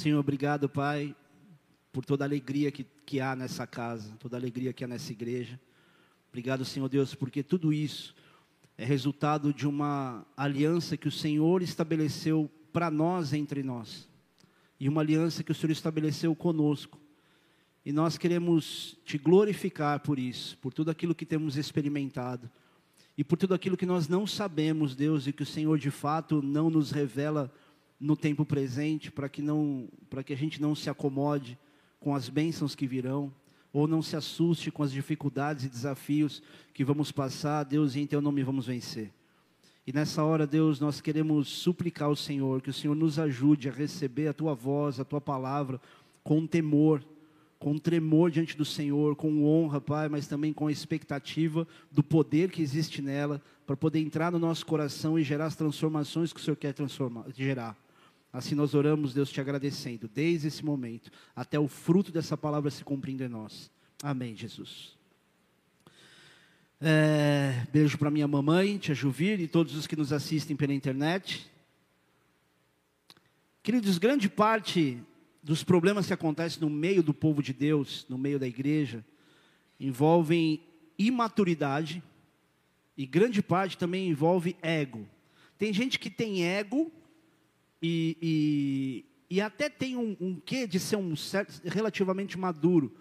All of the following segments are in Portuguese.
Senhor, obrigado, Pai, por toda a alegria que, que há nessa casa, toda a alegria que há nessa igreja. Obrigado, Senhor Deus, porque tudo isso é resultado de uma aliança que o Senhor estabeleceu para nós entre nós, e uma aliança que o Senhor estabeleceu conosco. E nós queremos te glorificar por isso, por tudo aquilo que temos experimentado e por tudo aquilo que nós não sabemos, Deus, e que o Senhor de fato não nos revela no tempo presente, para que não, que a gente não se acomode com as bênçãos que virão, ou não se assuste com as dificuldades e desafios que vamos passar, Deus, e em teu nome vamos vencer. E nessa hora, Deus, nós queremos suplicar ao Senhor que o Senhor nos ajude a receber a tua voz, a tua palavra com temor, com tremor diante do Senhor, com honra, Pai, mas também com a expectativa do poder que existe nela, para poder entrar no nosso coração e gerar as transformações que o Senhor quer transformar, gerar. Assim nós oramos, Deus, te agradecendo, desde esse momento, até o fruto dessa palavra se cumprindo em nós. Amém, Jesus. É, beijo para minha mamãe, tia Juvir, e todos os que nos assistem pela internet. Queridos, grande parte dos problemas que acontecem no meio do povo de Deus, no meio da igreja, envolvem imaturidade e grande parte também envolve ego. Tem gente que tem ego e, e, e até tem um, um quê de ser um certo, relativamente maduro,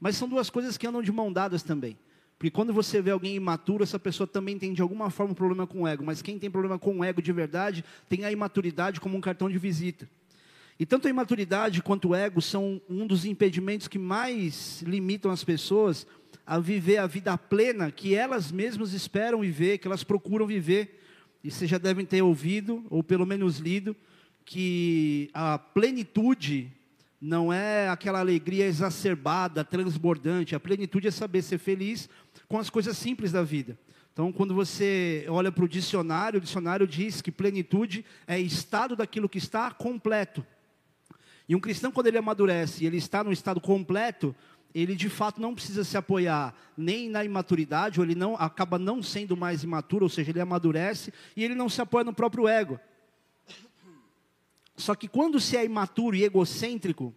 mas são duas coisas que andam de mão dadas também. Porque quando você vê alguém imaturo, essa pessoa também tem de alguma forma um problema com o ego. Mas quem tem problema com o ego de verdade, tem a imaturidade como um cartão de visita. E tanto a imaturidade quanto o ego são um dos impedimentos que mais limitam as pessoas a viver a vida plena que elas mesmas esperam viver, que elas procuram viver. E vocês já devem ter ouvido, ou pelo menos lido, que a plenitude não é aquela alegria exacerbada, transbordante. A plenitude é saber ser feliz com as coisas simples da vida. Então, quando você olha para o dicionário, o dicionário diz que plenitude é estado daquilo que está completo. E um cristão, quando ele amadurece e ele está no estado completo, ele de fato não precisa se apoiar nem na imaturidade, ou ele não acaba não sendo mais imaturo, ou seja, ele amadurece e ele não se apoia no próprio ego. Só que quando você é imaturo e egocêntrico,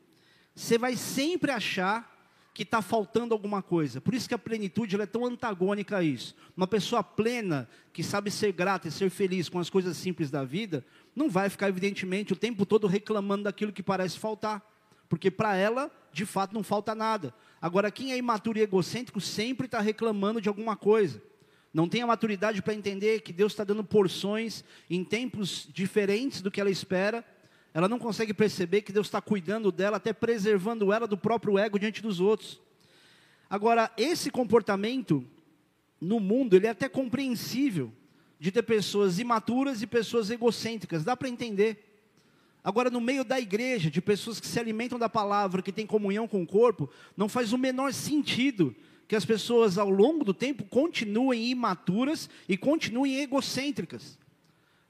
você vai sempre achar que está faltando alguma coisa. Por isso que a plenitude é tão antagônica a isso. Uma pessoa plena, que sabe ser grata e ser feliz com as coisas simples da vida, não vai ficar, evidentemente, o tempo todo reclamando daquilo que parece faltar. Porque para ela, de fato, não falta nada. Agora, quem é imaturo e egocêntrico sempre está reclamando de alguma coisa. Não tem a maturidade para entender que Deus está dando porções em tempos diferentes do que ela espera ela não consegue perceber que Deus está cuidando dela, até preservando ela do próprio ego diante dos outros. Agora, esse comportamento no mundo, ele é até compreensível de ter pessoas imaturas e pessoas egocêntricas, dá para entender. Agora, no meio da igreja, de pessoas que se alimentam da palavra, que têm comunhão com o corpo, não faz o menor sentido que as pessoas, ao longo do tempo, continuem imaturas e continuem egocêntricas.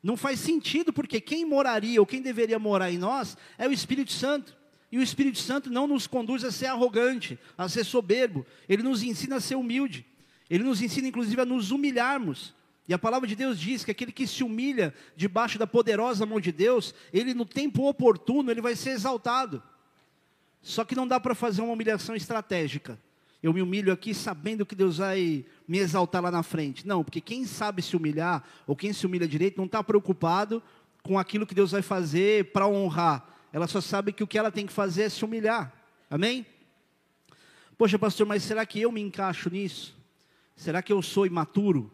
Não faz sentido, porque quem moraria ou quem deveria morar em nós é o Espírito Santo. E o Espírito Santo não nos conduz a ser arrogante, a ser soberbo. Ele nos ensina a ser humilde. Ele nos ensina, inclusive, a nos humilharmos. E a palavra de Deus diz que aquele que se humilha debaixo da poderosa mão de Deus, ele no tempo oportuno, ele vai ser exaltado. Só que não dá para fazer uma humilhação estratégica. Eu me humilho aqui sabendo que Deus vai me exaltar lá na frente. Não, porque quem sabe se humilhar, ou quem se humilha direito, não está preocupado com aquilo que Deus vai fazer para honrar. Ela só sabe que o que ela tem que fazer é se humilhar. Amém? Poxa, pastor, mas será que eu me encaixo nisso? Será que eu sou imaturo?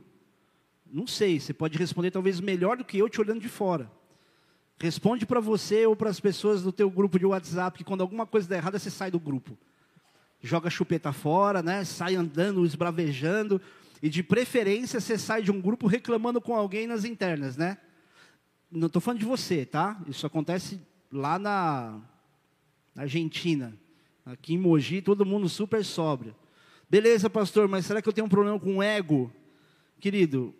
Não sei, você pode responder talvez melhor do que eu te olhando de fora. Responde para você ou para as pessoas do teu grupo de WhatsApp que quando alguma coisa der errada, você sai do grupo joga chupeta fora, né? Sai andando, esbravejando. E de preferência você sai de um grupo reclamando com alguém nas internas, né? Não estou falando de você, tá? Isso acontece lá na, na Argentina. Aqui em Mogi, todo mundo super sóbrio. Beleza, pastor, mas será que eu tenho um problema com ego? Querido,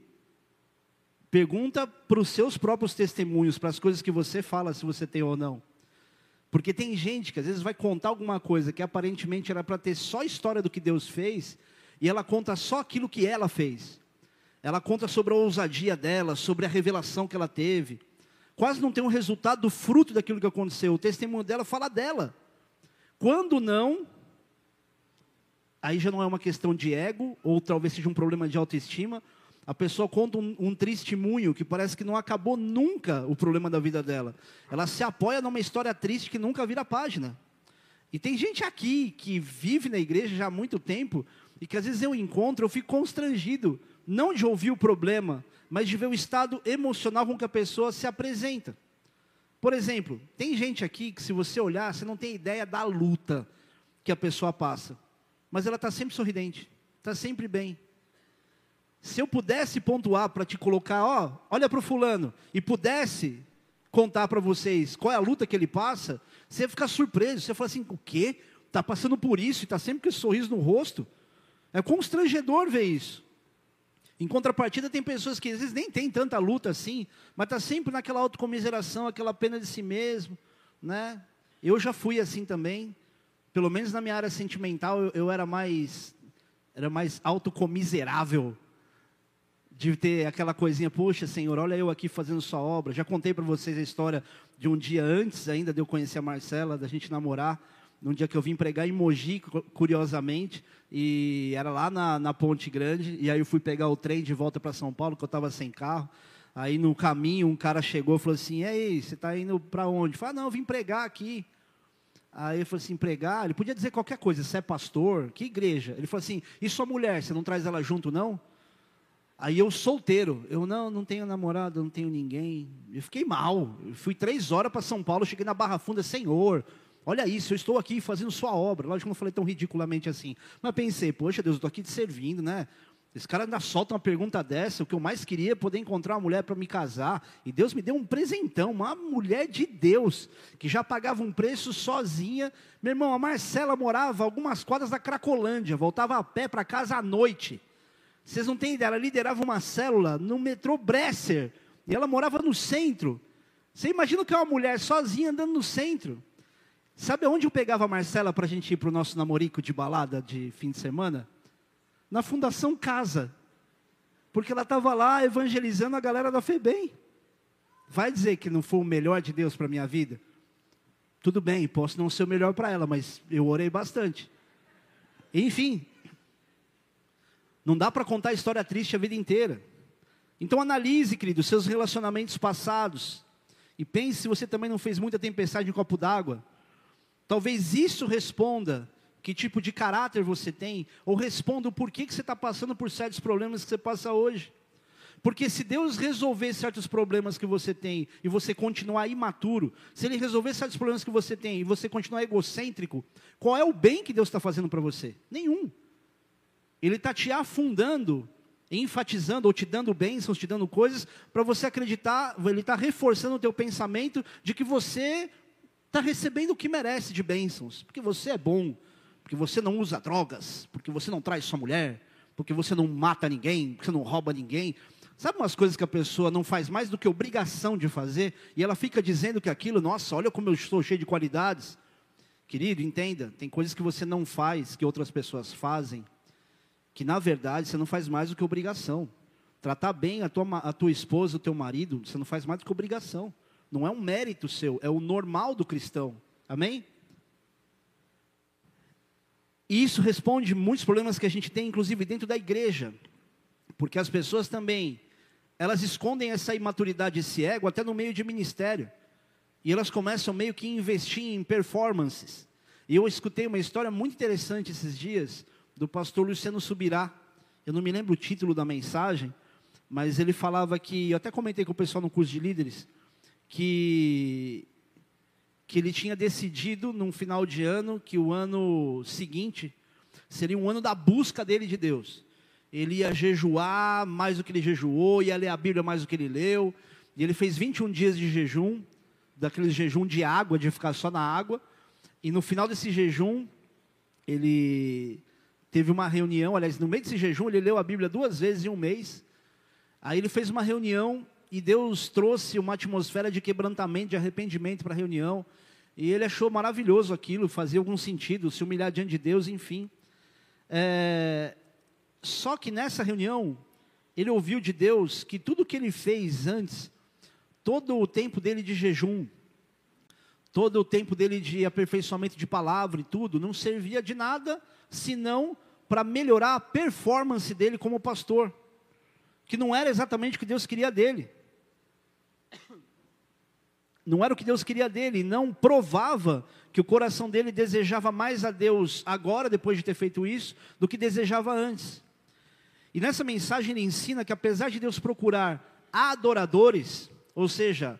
pergunta para os seus próprios testemunhos, para as coisas que você fala, se você tem ou não. Porque tem gente que às vezes vai contar alguma coisa que aparentemente era para ter só a história do que Deus fez, e ela conta só aquilo que ela fez. Ela conta sobre a ousadia dela, sobre a revelação que ela teve. quase não tem um resultado do fruto daquilo que aconteceu. O testemunho dela fala dela. Quando não, aí já não é uma questão de ego, ou talvez seja um problema de autoestima. A pessoa conta um, um testemunho que parece que não acabou nunca o problema da vida dela. Ela se apoia numa história triste que nunca vira página. E tem gente aqui que vive na igreja já há muito tempo e que às vezes eu encontro, eu fico constrangido, não de ouvir o problema, mas de ver o estado emocional com que a pessoa se apresenta. Por exemplo, tem gente aqui que se você olhar, você não tem ideia da luta que a pessoa passa. Mas ela está sempre sorridente, está sempre bem. Se eu pudesse pontuar para te colocar, ó, olha para o fulano, e pudesse contar para vocês qual é a luta que ele passa, você fica surpreso, você fala assim, o quê? Está passando por isso e está sempre com esse sorriso no rosto? É constrangedor ver isso. Em contrapartida, tem pessoas que às vezes nem tem tanta luta assim, mas está sempre naquela autocomiseração, aquela pena de si mesmo, né? Eu já fui assim também, pelo menos na minha área sentimental, eu, eu era mais era mais autocomiserável de ter aquela coisinha, poxa, Senhor, olha eu aqui fazendo sua obra. Já contei para vocês a história de um dia antes ainda de eu conhecer a Marcela, da gente namorar, num dia que eu vim pregar em Mogi, curiosamente, e era lá na, na Ponte Grande, e aí eu fui pegar o trem de volta para São Paulo, que eu estava sem carro. Aí no caminho um cara chegou e falou assim: Ei, você está indo para onde? Falei: ah, Não, eu vim pregar aqui. Aí ele falou assim: pregar? Ele podia dizer qualquer coisa, você é pastor? Que igreja? Ele falou assim: E sua mulher, você não traz ela junto, não? Aí eu solteiro, eu não, não tenho namorado, não tenho ninguém. Eu fiquei mal. Eu fui três horas para São Paulo, cheguei na Barra Funda, Senhor, olha isso, eu estou aqui fazendo sua obra. Lógico que não falei tão ridiculamente assim. Mas pensei, poxa Deus, eu estou aqui te servindo, né? Esse cara ainda solta uma pergunta dessa. O que eu mais queria é poder encontrar uma mulher para me casar. E Deus me deu um presentão, uma mulher de Deus, que já pagava um preço sozinha. Meu irmão, a Marcela morava algumas quadras da Cracolândia, voltava a pé para casa à noite. Vocês não têm ideia, ela liderava uma célula no metrô Bresser. E ela morava no centro. Você imagina que é uma mulher sozinha andando no centro. Sabe onde eu pegava a Marcela para a gente ir para o nosso namorico de balada de fim de semana? Na Fundação Casa. Porque ela estava lá evangelizando a galera da FEBEM. Vai dizer que não foi o melhor de Deus para a minha vida? Tudo bem, posso não ser o melhor para ela, mas eu orei bastante. Enfim, não dá para contar a história triste a vida inteira. Então analise, querido, seus relacionamentos passados. E pense se você também não fez muita tempestade em copo d'água. Talvez isso responda que tipo de caráter você tem, ou responda o porquê que você está passando por certos problemas que você passa hoje. Porque se Deus resolver certos problemas que você tem e você continuar imaturo, se Ele resolver certos problemas que você tem e você continuar egocêntrico, qual é o bem que Deus está fazendo para você? Nenhum. Ele está te afundando, enfatizando ou te dando bênçãos, te dando coisas, para você acreditar, ele está reforçando o teu pensamento de que você está recebendo o que merece de bênçãos, porque você é bom, porque você não usa drogas, porque você não traz sua mulher, porque você não mata ninguém, porque você não rouba ninguém. Sabe umas coisas que a pessoa não faz mais do que obrigação de fazer, e ela fica dizendo que aquilo, nossa, olha como eu estou cheio de qualidades. Querido, entenda, tem coisas que você não faz, que outras pessoas fazem, que na verdade você não faz mais do que obrigação. Tratar bem a tua, a tua esposa, o teu marido, você não faz mais do que obrigação. Não é um mérito seu, é o normal do cristão. Amém? E isso responde muitos problemas que a gente tem, inclusive dentro da igreja. Porque as pessoas também, elas escondem essa imaturidade, esse ego, até no meio de ministério. E elas começam meio que a investir em performances. E eu escutei uma história muito interessante esses dias, do pastor Luciano Subirá. Eu não me lembro o título da mensagem, mas ele falava que, eu até comentei com o pessoal no curso de líderes, que, que ele tinha decidido num final de ano que o ano seguinte seria um ano da busca dele de Deus. Ele ia jejuar mais do que ele jejuou, ia ler a Bíblia mais do que ele leu. E ele fez 21 dias de jejum, daquele jejum de água, de ficar só na água. E no final desse jejum, ele teve uma reunião, aliás, no meio desse jejum, ele leu a Bíblia duas vezes em um mês. Aí ele fez uma reunião e Deus trouxe uma atmosfera de quebrantamento, de arrependimento para a reunião. E ele achou maravilhoso aquilo, fazia algum sentido, se humilhar diante de Deus, enfim. É... Só que nessa reunião, ele ouviu de Deus que tudo que ele fez antes, todo o tempo dele de jejum, todo o tempo dele de aperfeiçoamento de palavra e tudo, não servia de nada senão para melhorar a performance dele como pastor, que não era exatamente o que Deus queria dele. Não era o que Deus queria dele, não provava que o coração dele desejava mais a Deus agora, depois de ter feito isso, do que desejava antes. E nessa mensagem ele ensina que apesar de Deus procurar adoradores, ou seja,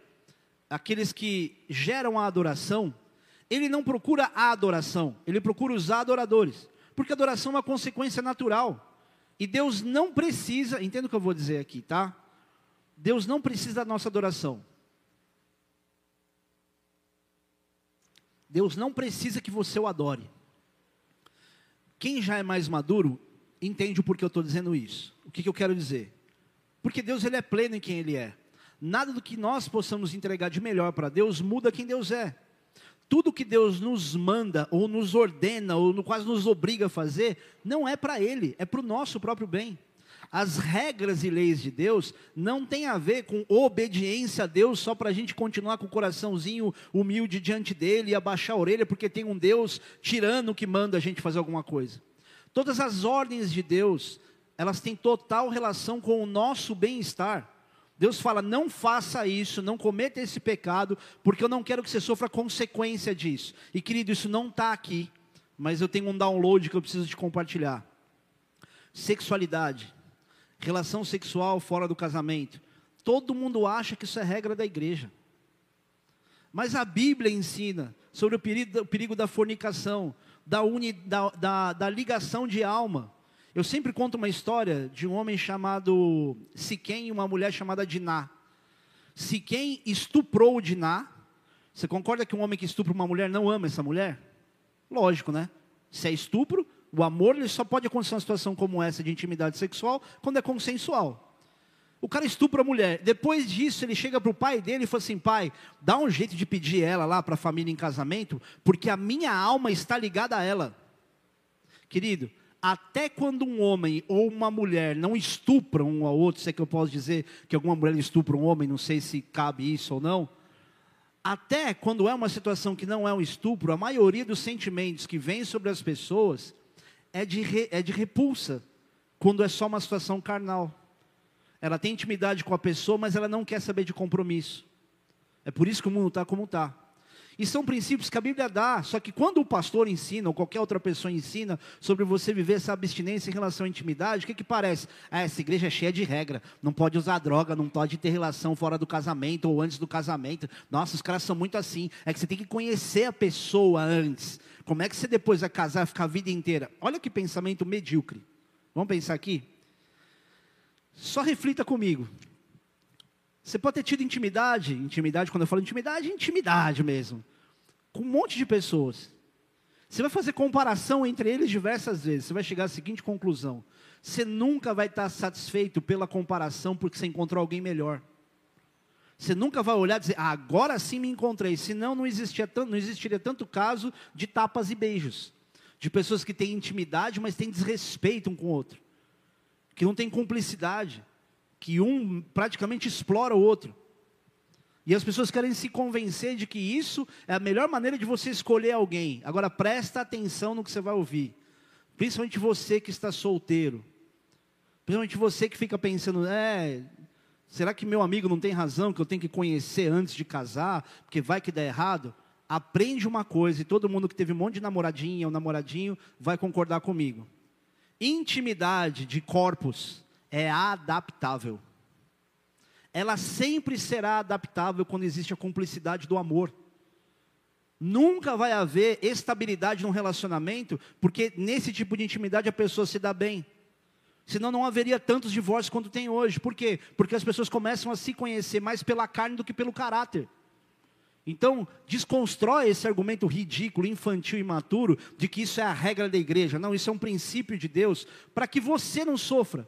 aqueles que geram a adoração, ele não procura a adoração, ele procura os adoradores, porque adoração é uma consequência natural. E Deus não precisa, entenda o que eu vou dizer aqui, tá? Deus não precisa da nossa adoração. Deus não precisa que você o adore. Quem já é mais maduro, entende o porquê eu estou dizendo isso. O que, que eu quero dizer? Porque Deus ele é pleno em quem Ele é. Nada do que nós possamos entregar de melhor para Deus muda quem Deus é. Tudo que Deus nos manda, ou nos ordena, ou quase nos obriga a fazer, não é para Ele, é para o nosso próprio bem. As regras e leis de Deus não tem a ver com obediência a Deus só para a gente continuar com o coraçãozinho humilde diante dele e abaixar a orelha porque tem um Deus tirano que manda a gente fazer alguma coisa. Todas as ordens de Deus, elas têm total relação com o nosso bem-estar. Deus fala: não faça isso, não cometa esse pecado, porque eu não quero que você sofra consequência disso. E querido, isso não está aqui, mas eu tenho um download que eu preciso te compartilhar. Sexualidade relação sexual fora do casamento. Todo mundo acha que isso é regra da igreja. Mas a Bíblia ensina sobre o perigo, o perigo da fornicação, da, uni, da, da, da, ligação de alma. Eu sempre conto uma história de um homem chamado Siquém e uma mulher chamada Diná. Siquém estuprou Diná. Você concorda que um homem que estupra uma mulher não ama essa mulher? Lógico, né? Se é estupro, o amor ele só pode acontecer uma situação como essa de intimidade sexual quando é consensual. O cara estupra a mulher. Depois disso, ele chega para o pai dele e fala assim: pai, dá um jeito de pedir ela lá para a família em casamento, porque a minha alma está ligada a ela. Querido, até quando um homem ou uma mulher não estupram um ao outro, sei que eu posso dizer que alguma mulher estupra um homem, não sei se cabe isso ou não. Até quando é uma situação que não é um estupro, a maioria dos sentimentos que vêm sobre as pessoas é de, re, é de repulsa, quando é só uma situação carnal. Ela tem intimidade com a pessoa, mas ela não quer saber de compromisso. É por isso que o mundo está como está. E são princípios que a Bíblia dá, só que quando o pastor ensina, ou qualquer outra pessoa ensina, sobre você viver essa abstinência em relação à intimidade, o que, que parece? Ah, essa igreja é cheia de regra, não pode usar droga, não pode ter relação fora do casamento ou antes do casamento. Nossa, os caras são muito assim. É que você tem que conhecer a pessoa antes. Como é que você depois vai casar, ficar a vida inteira? Olha que pensamento medíocre. Vamos pensar aqui? Só reflita comigo. Você pode ter tido intimidade, intimidade, quando eu falo intimidade, intimidade mesmo, com um monte de pessoas. Você vai fazer comparação entre eles diversas vezes, você vai chegar à seguinte conclusão: você nunca vai estar satisfeito pela comparação porque você encontrou alguém melhor. Você nunca vai olhar e dizer, ah, agora sim me encontrei. Senão não, existia tanto, não existiria tanto caso de tapas e beijos. De pessoas que têm intimidade, mas têm desrespeito um com o outro. Que não têm cumplicidade. Que um praticamente explora o outro. E as pessoas querem se convencer de que isso é a melhor maneira de você escolher alguém. Agora presta atenção no que você vai ouvir. Principalmente você que está solteiro. Principalmente você que fica pensando, é, Será que meu amigo não tem razão que eu tenho que conhecer antes de casar, porque vai que dá errado? Aprende uma coisa e todo mundo que teve um monte de namoradinha ou namoradinho vai concordar comigo. Intimidade de corpos é adaptável. Ela sempre será adaptável quando existe a cumplicidade do amor. Nunca vai haver estabilidade num relacionamento, porque nesse tipo de intimidade a pessoa se dá bem. Senão não haveria tantos divórcios quanto tem hoje. Por quê? Porque as pessoas começam a se conhecer mais pela carne do que pelo caráter. Então, desconstrói esse argumento ridículo, infantil e imaturo de que isso é a regra da igreja. Não, isso é um princípio de Deus para que você não sofra.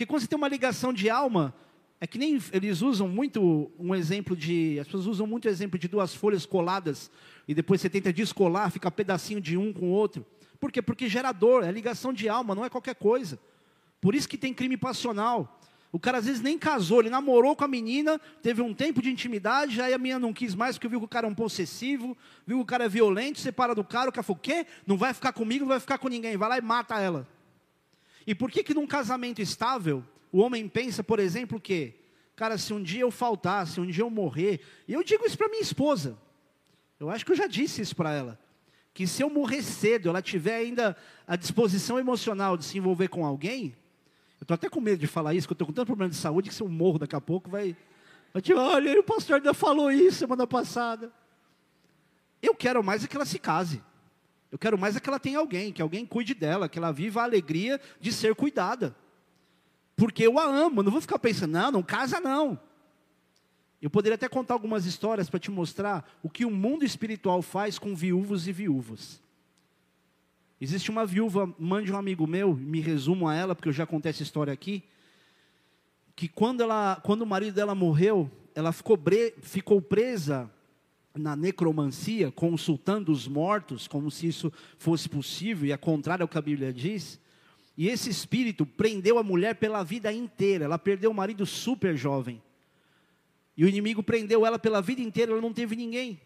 Porque quando você tem uma ligação de alma, é que nem eles usam muito um exemplo de. As pessoas usam muito o exemplo de duas folhas coladas e depois você tenta descolar, fica pedacinho de um com o outro. Por quê? Porque gerador, é ligação de alma, não é qualquer coisa. Por isso que tem crime passional. O cara às vezes nem casou, ele namorou com a menina, teve um tempo de intimidade, aí a menina não quis mais porque viu que o cara é um possessivo, viu que o cara é violento, separa do cara, o cara falou, o quê? Não vai ficar comigo, não vai ficar com ninguém, vai lá e mata ela. E por que que num casamento estável, o homem pensa, por exemplo, que, cara, se um dia eu faltar, se um dia eu morrer, e eu digo isso para minha esposa, eu acho que eu já disse isso para ela, que se eu morrer cedo, ela tiver ainda a disposição emocional de se envolver com alguém, eu estou até com medo de falar isso, porque eu estou com tanto problema de saúde que se eu morro daqui a pouco vai. Vai te, olha, o pastor ainda falou isso semana passada. Eu quero mais é que ela se case. Eu quero mais é que ela tenha alguém, que alguém cuide dela, que ela viva a alegria de ser cuidada. Porque eu a amo, não vou ficar pensando, não, não casa não. Eu poderia até contar algumas histórias para te mostrar o que o mundo espiritual faz com viúvos e viúvas. Existe uma viúva, mãe de um amigo meu, me resumo a ela, porque eu já contei essa história aqui, que quando, ela, quando o marido dela morreu, ela ficou, bre, ficou presa na necromancia, consultando os mortos, como se isso fosse possível, e é contrário ao que a Bíblia diz. E esse espírito prendeu a mulher pela vida inteira. Ela perdeu o marido super jovem. E o inimigo prendeu ela pela vida inteira, ela não teve ninguém.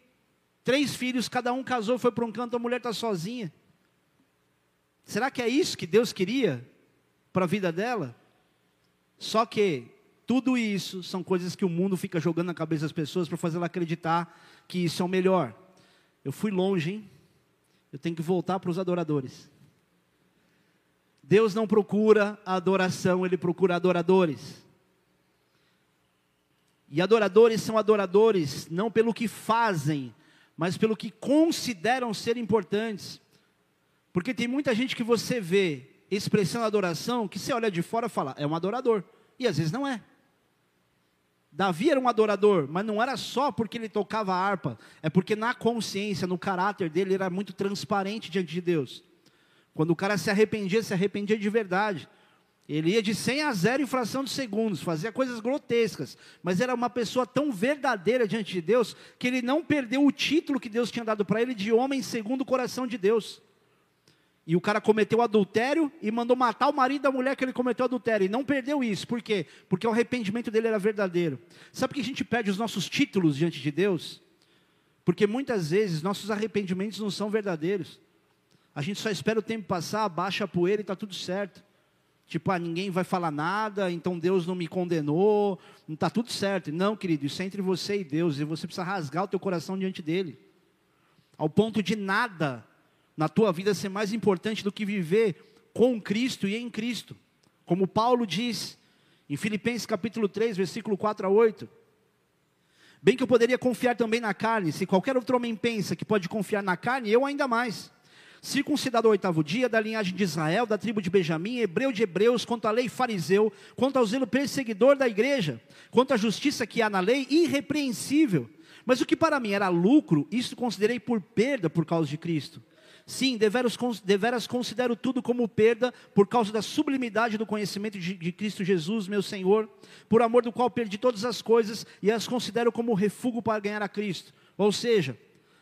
Três filhos, cada um casou, foi para um canto, a mulher está sozinha. Será que é isso que Deus queria para a vida dela? Só que tudo isso são coisas que o mundo fica jogando na cabeça das pessoas para fazer ela acreditar que isso é o melhor. Eu fui longe, hein? Eu tenho que voltar para os adoradores. Deus não procura adoração, Ele procura adoradores. E adoradores são adoradores não pelo que fazem, mas pelo que consideram ser importantes. Porque tem muita gente que você vê expressando adoração, que você olha de fora e fala, é um adorador. E às vezes não é. Davi era um adorador, mas não era só porque ele tocava harpa, é porque na consciência, no caráter dele, ele era muito transparente diante de Deus. Quando o cara se arrependia, se arrependia de verdade. Ele ia de 100 a 0 em fração de segundos, fazia coisas grotescas, mas era uma pessoa tão verdadeira diante de Deus, que ele não perdeu o título que Deus tinha dado para ele de homem segundo o coração de Deus. E o cara cometeu adultério e mandou matar o marido da mulher que ele cometeu adultério. E não perdeu isso. Por quê? Porque o arrependimento dele era verdadeiro. Sabe por que a gente perde os nossos títulos diante de Deus? Porque muitas vezes nossos arrependimentos não são verdadeiros. A gente só espera o tempo passar, baixa a poeira e está tudo certo. Tipo, ah, ninguém vai falar nada, então Deus não me condenou, não está tudo certo. Não, querido, isso é entre você e Deus, e você precisa rasgar o teu coração diante dele. Ao ponto de nada na tua vida ser mais importante do que viver com Cristo e em Cristo. Como Paulo diz em Filipenses capítulo 3, versículo 4 a 8. Bem que eu poderia confiar também na carne, se qualquer outro homem pensa que pode confiar na carne, eu ainda mais. Circuncidado ao oitavo dia, da linhagem de Israel, da tribo de Benjamim, hebreu de hebreus, quanto à lei fariseu, quanto ao zelo perseguidor da igreja, quanto à justiça que há na lei, irrepreensível. Mas o que para mim era lucro, isso considerei por perda por causa de Cristo. Sim, deveras, deveras considero tudo como perda por causa da sublimidade do conhecimento de, de, Cristo Jesus, meu Senhor, por amor do qual perdi todas as coisas e as considero como refúgio para ganhar a Cristo. Ou seja,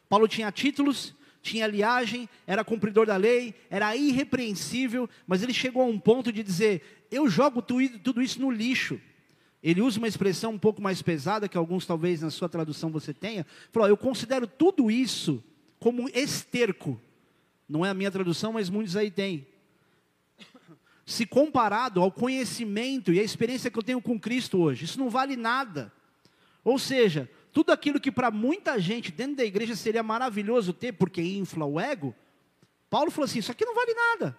Paulo tinha títulos, tinha liagem, era cumpridor da lei, era irrepreensível, mas ele chegou a um ponto de dizer: eu jogo tudo isso no lixo. Ele usa uma expressão um pouco mais pesada, que alguns talvez na sua tradução você tenha. Falou: eu considero tudo isso como esterco não é a minha tradução, mas muitos aí têm. Se comparado ao conhecimento e à experiência que eu tenho com Cristo hoje, isso não vale nada. Ou seja, tudo aquilo que para muita gente dentro da igreja seria maravilhoso ter, porque infla o ego, Paulo falou assim: isso aqui não vale nada.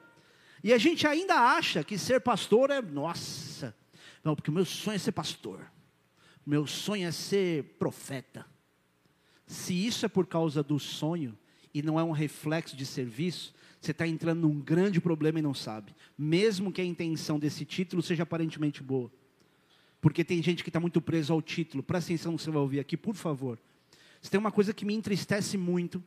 E a gente ainda acha que ser pastor é, nossa, não, porque o meu sonho é ser pastor, meu sonho é ser profeta. Se isso é por causa do sonho, e não é um reflexo de serviço, você está entrando num grande problema e não sabe. Mesmo que a intenção desse título seja aparentemente boa. Porque tem gente que está muito preso ao título. Presta atenção no que você vai ouvir aqui, por favor. Se tem uma coisa que me entristece muito,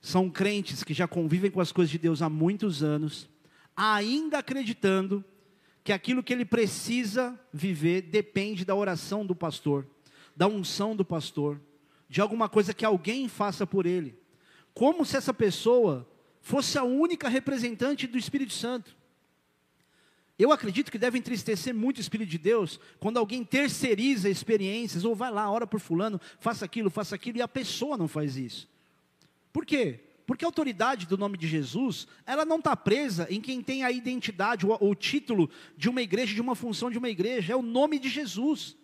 são crentes que já convivem com as coisas de Deus há muitos anos, ainda acreditando que aquilo que ele precisa viver depende da oração do pastor, da unção do pastor, de alguma coisa que alguém faça por ele como se essa pessoa fosse a única representante do Espírito Santo. Eu acredito que deve entristecer muito o Espírito de Deus quando alguém terceiriza experiências, ou vai lá, ora por fulano, faça aquilo, faça aquilo, e a pessoa não faz isso. Por quê? Porque a autoridade do nome de Jesus, ela não está presa em quem tem a identidade ou o título de uma igreja, de uma função de uma igreja, é o nome de Jesus.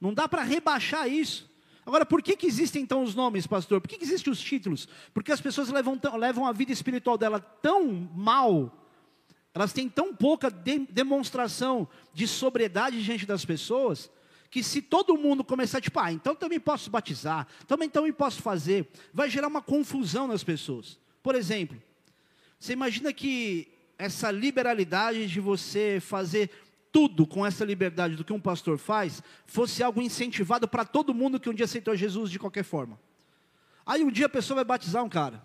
Não dá para rebaixar isso. Agora, por que, que existem então os nomes, pastor? Por que, que existem os títulos? Porque as pessoas levam, levam a vida espiritual dela tão mal, elas têm tão pouca de, demonstração de sobriedade diante das pessoas, que se todo mundo começar, tipo, ah, então também posso batizar, também também posso fazer, vai gerar uma confusão nas pessoas. Por exemplo, você imagina que essa liberalidade de você fazer tudo com essa liberdade do que um pastor faz, fosse algo incentivado para todo mundo que um dia aceitou Jesus de qualquer forma. Aí um dia a pessoa vai batizar um cara.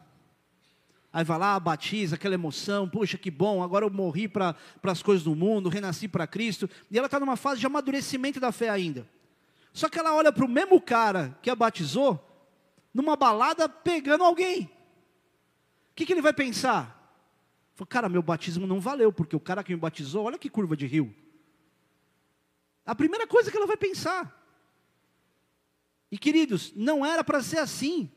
Aí vai lá, batiza, aquela emoção, puxa, que bom, agora eu morri para as coisas do mundo, renasci para Cristo. E ela está numa fase de amadurecimento da fé ainda. Só que ela olha para o mesmo cara que a batizou, numa balada, pegando alguém. O que, que ele vai pensar? Fala, cara, meu batismo não valeu, porque o cara que me batizou, olha que curva de rio. A primeira coisa que ela vai pensar. E queridos, não era para ser assim.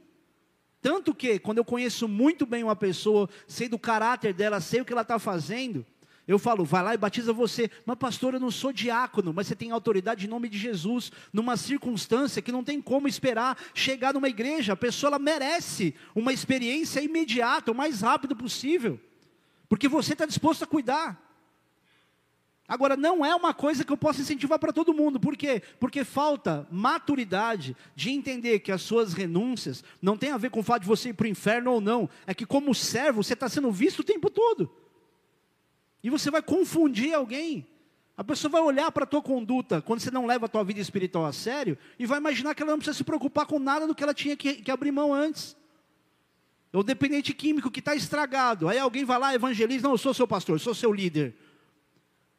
Tanto que, quando eu conheço muito bem uma pessoa, sei do caráter dela, sei o que ela está fazendo, eu falo, vai lá e batiza você. Mas, pastor, eu não sou diácono, mas você tem autoridade em nome de Jesus, numa circunstância que não tem como esperar chegar numa igreja. A pessoa ela merece uma experiência imediata, o mais rápido possível, porque você está disposto a cuidar. Agora, não é uma coisa que eu possa incentivar para todo mundo. Por quê? Porque falta maturidade de entender que as suas renúncias não tem a ver com o fato de você ir para o inferno ou não. É que, como servo, você está sendo visto o tempo todo. E você vai confundir alguém. A pessoa vai olhar para a tua conduta quando você não leva a tua vida espiritual a sério e vai imaginar que ela não precisa se preocupar com nada do que ela tinha que, que abrir mão antes. O dependente químico que está estragado. Aí alguém vai lá, evangeliza, não, eu sou seu pastor, eu sou seu líder.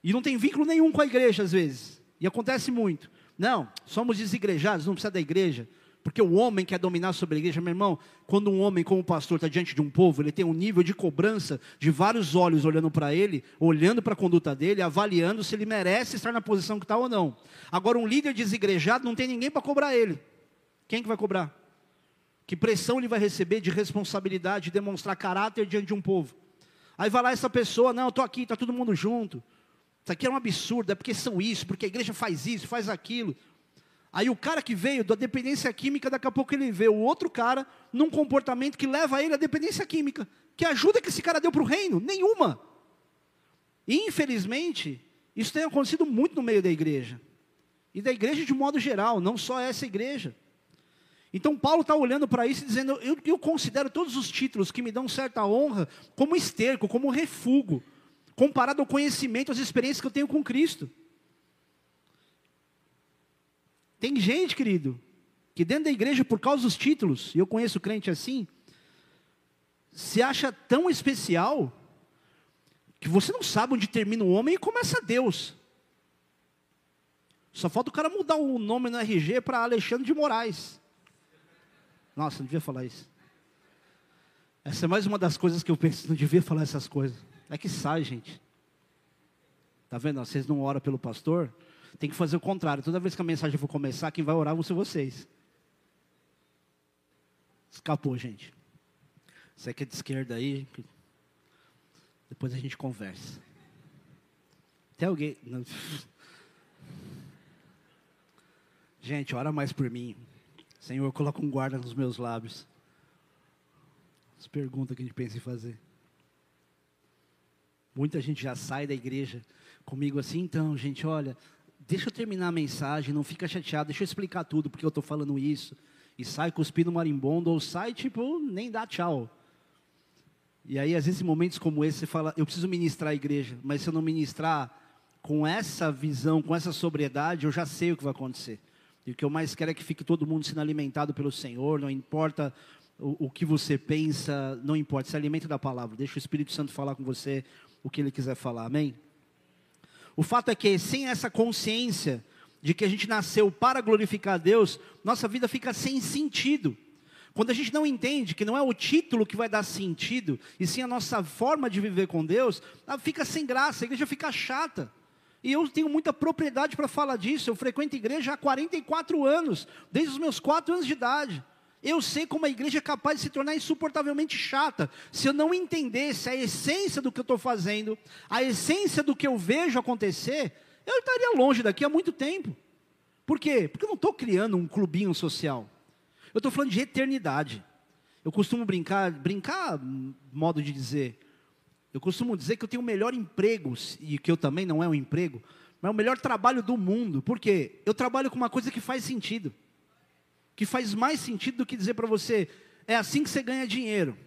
E não tem vínculo nenhum com a igreja, às vezes. E acontece muito. Não, somos desigrejados, não precisa da igreja. Porque o homem quer dominar sobre a igreja, meu irmão. Quando um homem, como pastor, está diante de um povo, ele tem um nível de cobrança de vários olhos olhando para ele, olhando para a conduta dele, avaliando se ele merece estar na posição que está ou não. Agora, um líder desigrejado não tem ninguém para cobrar ele. Quem que vai cobrar? Que pressão ele vai receber de responsabilidade, de demonstrar caráter diante de um povo? Aí vai lá essa pessoa, não, estou aqui, está todo mundo junto. Isso aqui é um absurdo, é porque são isso, porque a igreja faz isso, faz aquilo. Aí o cara que veio da dependência química, daqui a pouco ele vê o outro cara num comportamento que leva ele à dependência química. Que ajuda que esse cara deu para o reino? Nenhuma. Infelizmente, isso tem acontecido muito no meio da igreja. E da igreja de modo geral, não só essa igreja. Então Paulo está olhando para isso e dizendo, eu, eu considero todos os títulos que me dão certa honra como esterco, como refúgio comparado ao conhecimento, às experiências que eu tenho com Cristo. Tem gente, querido, que dentro da igreja, por causa dos títulos, e eu conheço crente assim, se acha tão especial que você não sabe onde termina o homem e começa Deus. Só falta o cara mudar o nome no RG para Alexandre de Moraes. Nossa, não devia falar isso. Essa é mais uma das coisas que eu penso, não devia falar essas coisas. É que sai, gente. Tá vendo? Vocês não oram pelo pastor? Tem que fazer o contrário. Toda vez que a mensagem for começar, quem vai orar vão ser vocês. Escapou, gente. Você que é de esquerda aí, depois a gente conversa. Tem alguém. Gente, ora mais por mim. Senhor, coloca um guarda nos meus lábios. As perguntas que a gente pensa em fazer. Muita gente já sai da igreja comigo assim, então, gente, olha, deixa eu terminar a mensagem, não fica chateado, deixa eu explicar tudo porque eu estou falando isso. E sai cuspindo marimbondo, ou sai, tipo, nem dá tchau. E aí, às vezes, em momentos como esse, você fala, eu preciso ministrar a igreja, mas se eu não ministrar com essa visão, com essa sobriedade, eu já sei o que vai acontecer. E o que eu mais quero é que fique todo mundo sendo alimentado pelo Senhor, não importa o, o que você pensa, não importa, se alimenta da palavra, deixa o Espírito Santo falar com você o que ele quiser falar, amém? O fato é que sem essa consciência de que a gente nasceu para glorificar a Deus, nossa vida fica sem sentido. Quando a gente não entende que não é o título que vai dar sentido, e sim a nossa forma de viver com Deus, fica sem graça, a igreja fica chata. E eu tenho muita propriedade para falar disso. Eu frequento igreja há 44 anos, desde os meus 4 anos de idade. Eu sei como a igreja é capaz de se tornar insuportavelmente chata. Se eu não entendesse a essência do que eu estou fazendo, a essência do que eu vejo acontecer, eu estaria longe daqui há muito tempo. Por quê? Porque eu não estou criando um clubinho social. Eu estou falando de eternidade. Eu costumo brincar, brincar, modo de dizer, eu costumo dizer que eu tenho o melhor emprego, e que eu também não é um emprego, mas é o melhor trabalho do mundo. Por quê? Eu trabalho com uma coisa que faz sentido. Que faz mais sentido do que dizer para você, é assim que você ganha dinheiro.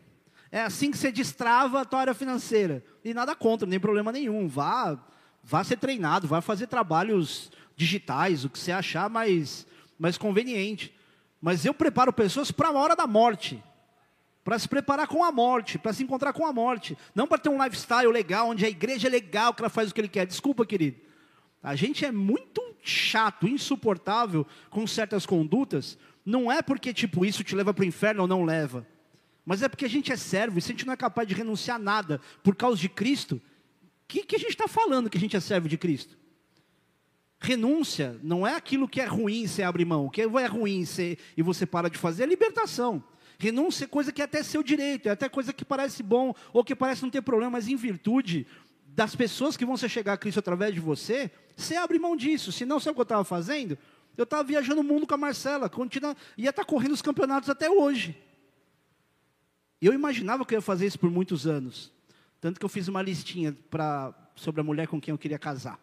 É assim que você destrava a tua área financeira. E nada contra, nem problema nenhum. Vá, vá ser treinado, vá fazer trabalhos digitais, o que você achar mais, mais conveniente. Mas eu preparo pessoas para a hora da morte para se preparar com a morte, para se encontrar com a morte, não para ter um lifestyle legal, onde a igreja é legal, que ela faz o que ele quer. Desculpa, querido. A gente é muito chato, insuportável com certas condutas, não é porque tipo isso te leva para o inferno ou não leva, mas é porque a gente é servo e se a gente não é capaz de renunciar a nada por causa de Cristo, o que, que a gente está falando que a gente é servo de Cristo? Renúncia não é aquilo que é ruim você abre mão, o que é ruim você, e você para de fazer, é libertação. Renúncia é coisa que é até seu direito, é até coisa que parece bom ou que parece não ter problema, mas em virtude das pessoas que vão se chegar a Cristo através de você, você abre mão disso. Se não, sabe o que eu estava fazendo? Eu estava viajando o mundo com a Marcela, continua, ia estar tá correndo os campeonatos até hoje. Eu imaginava que eu ia fazer isso por muitos anos. Tanto que eu fiz uma listinha pra, sobre a mulher com quem eu queria casar.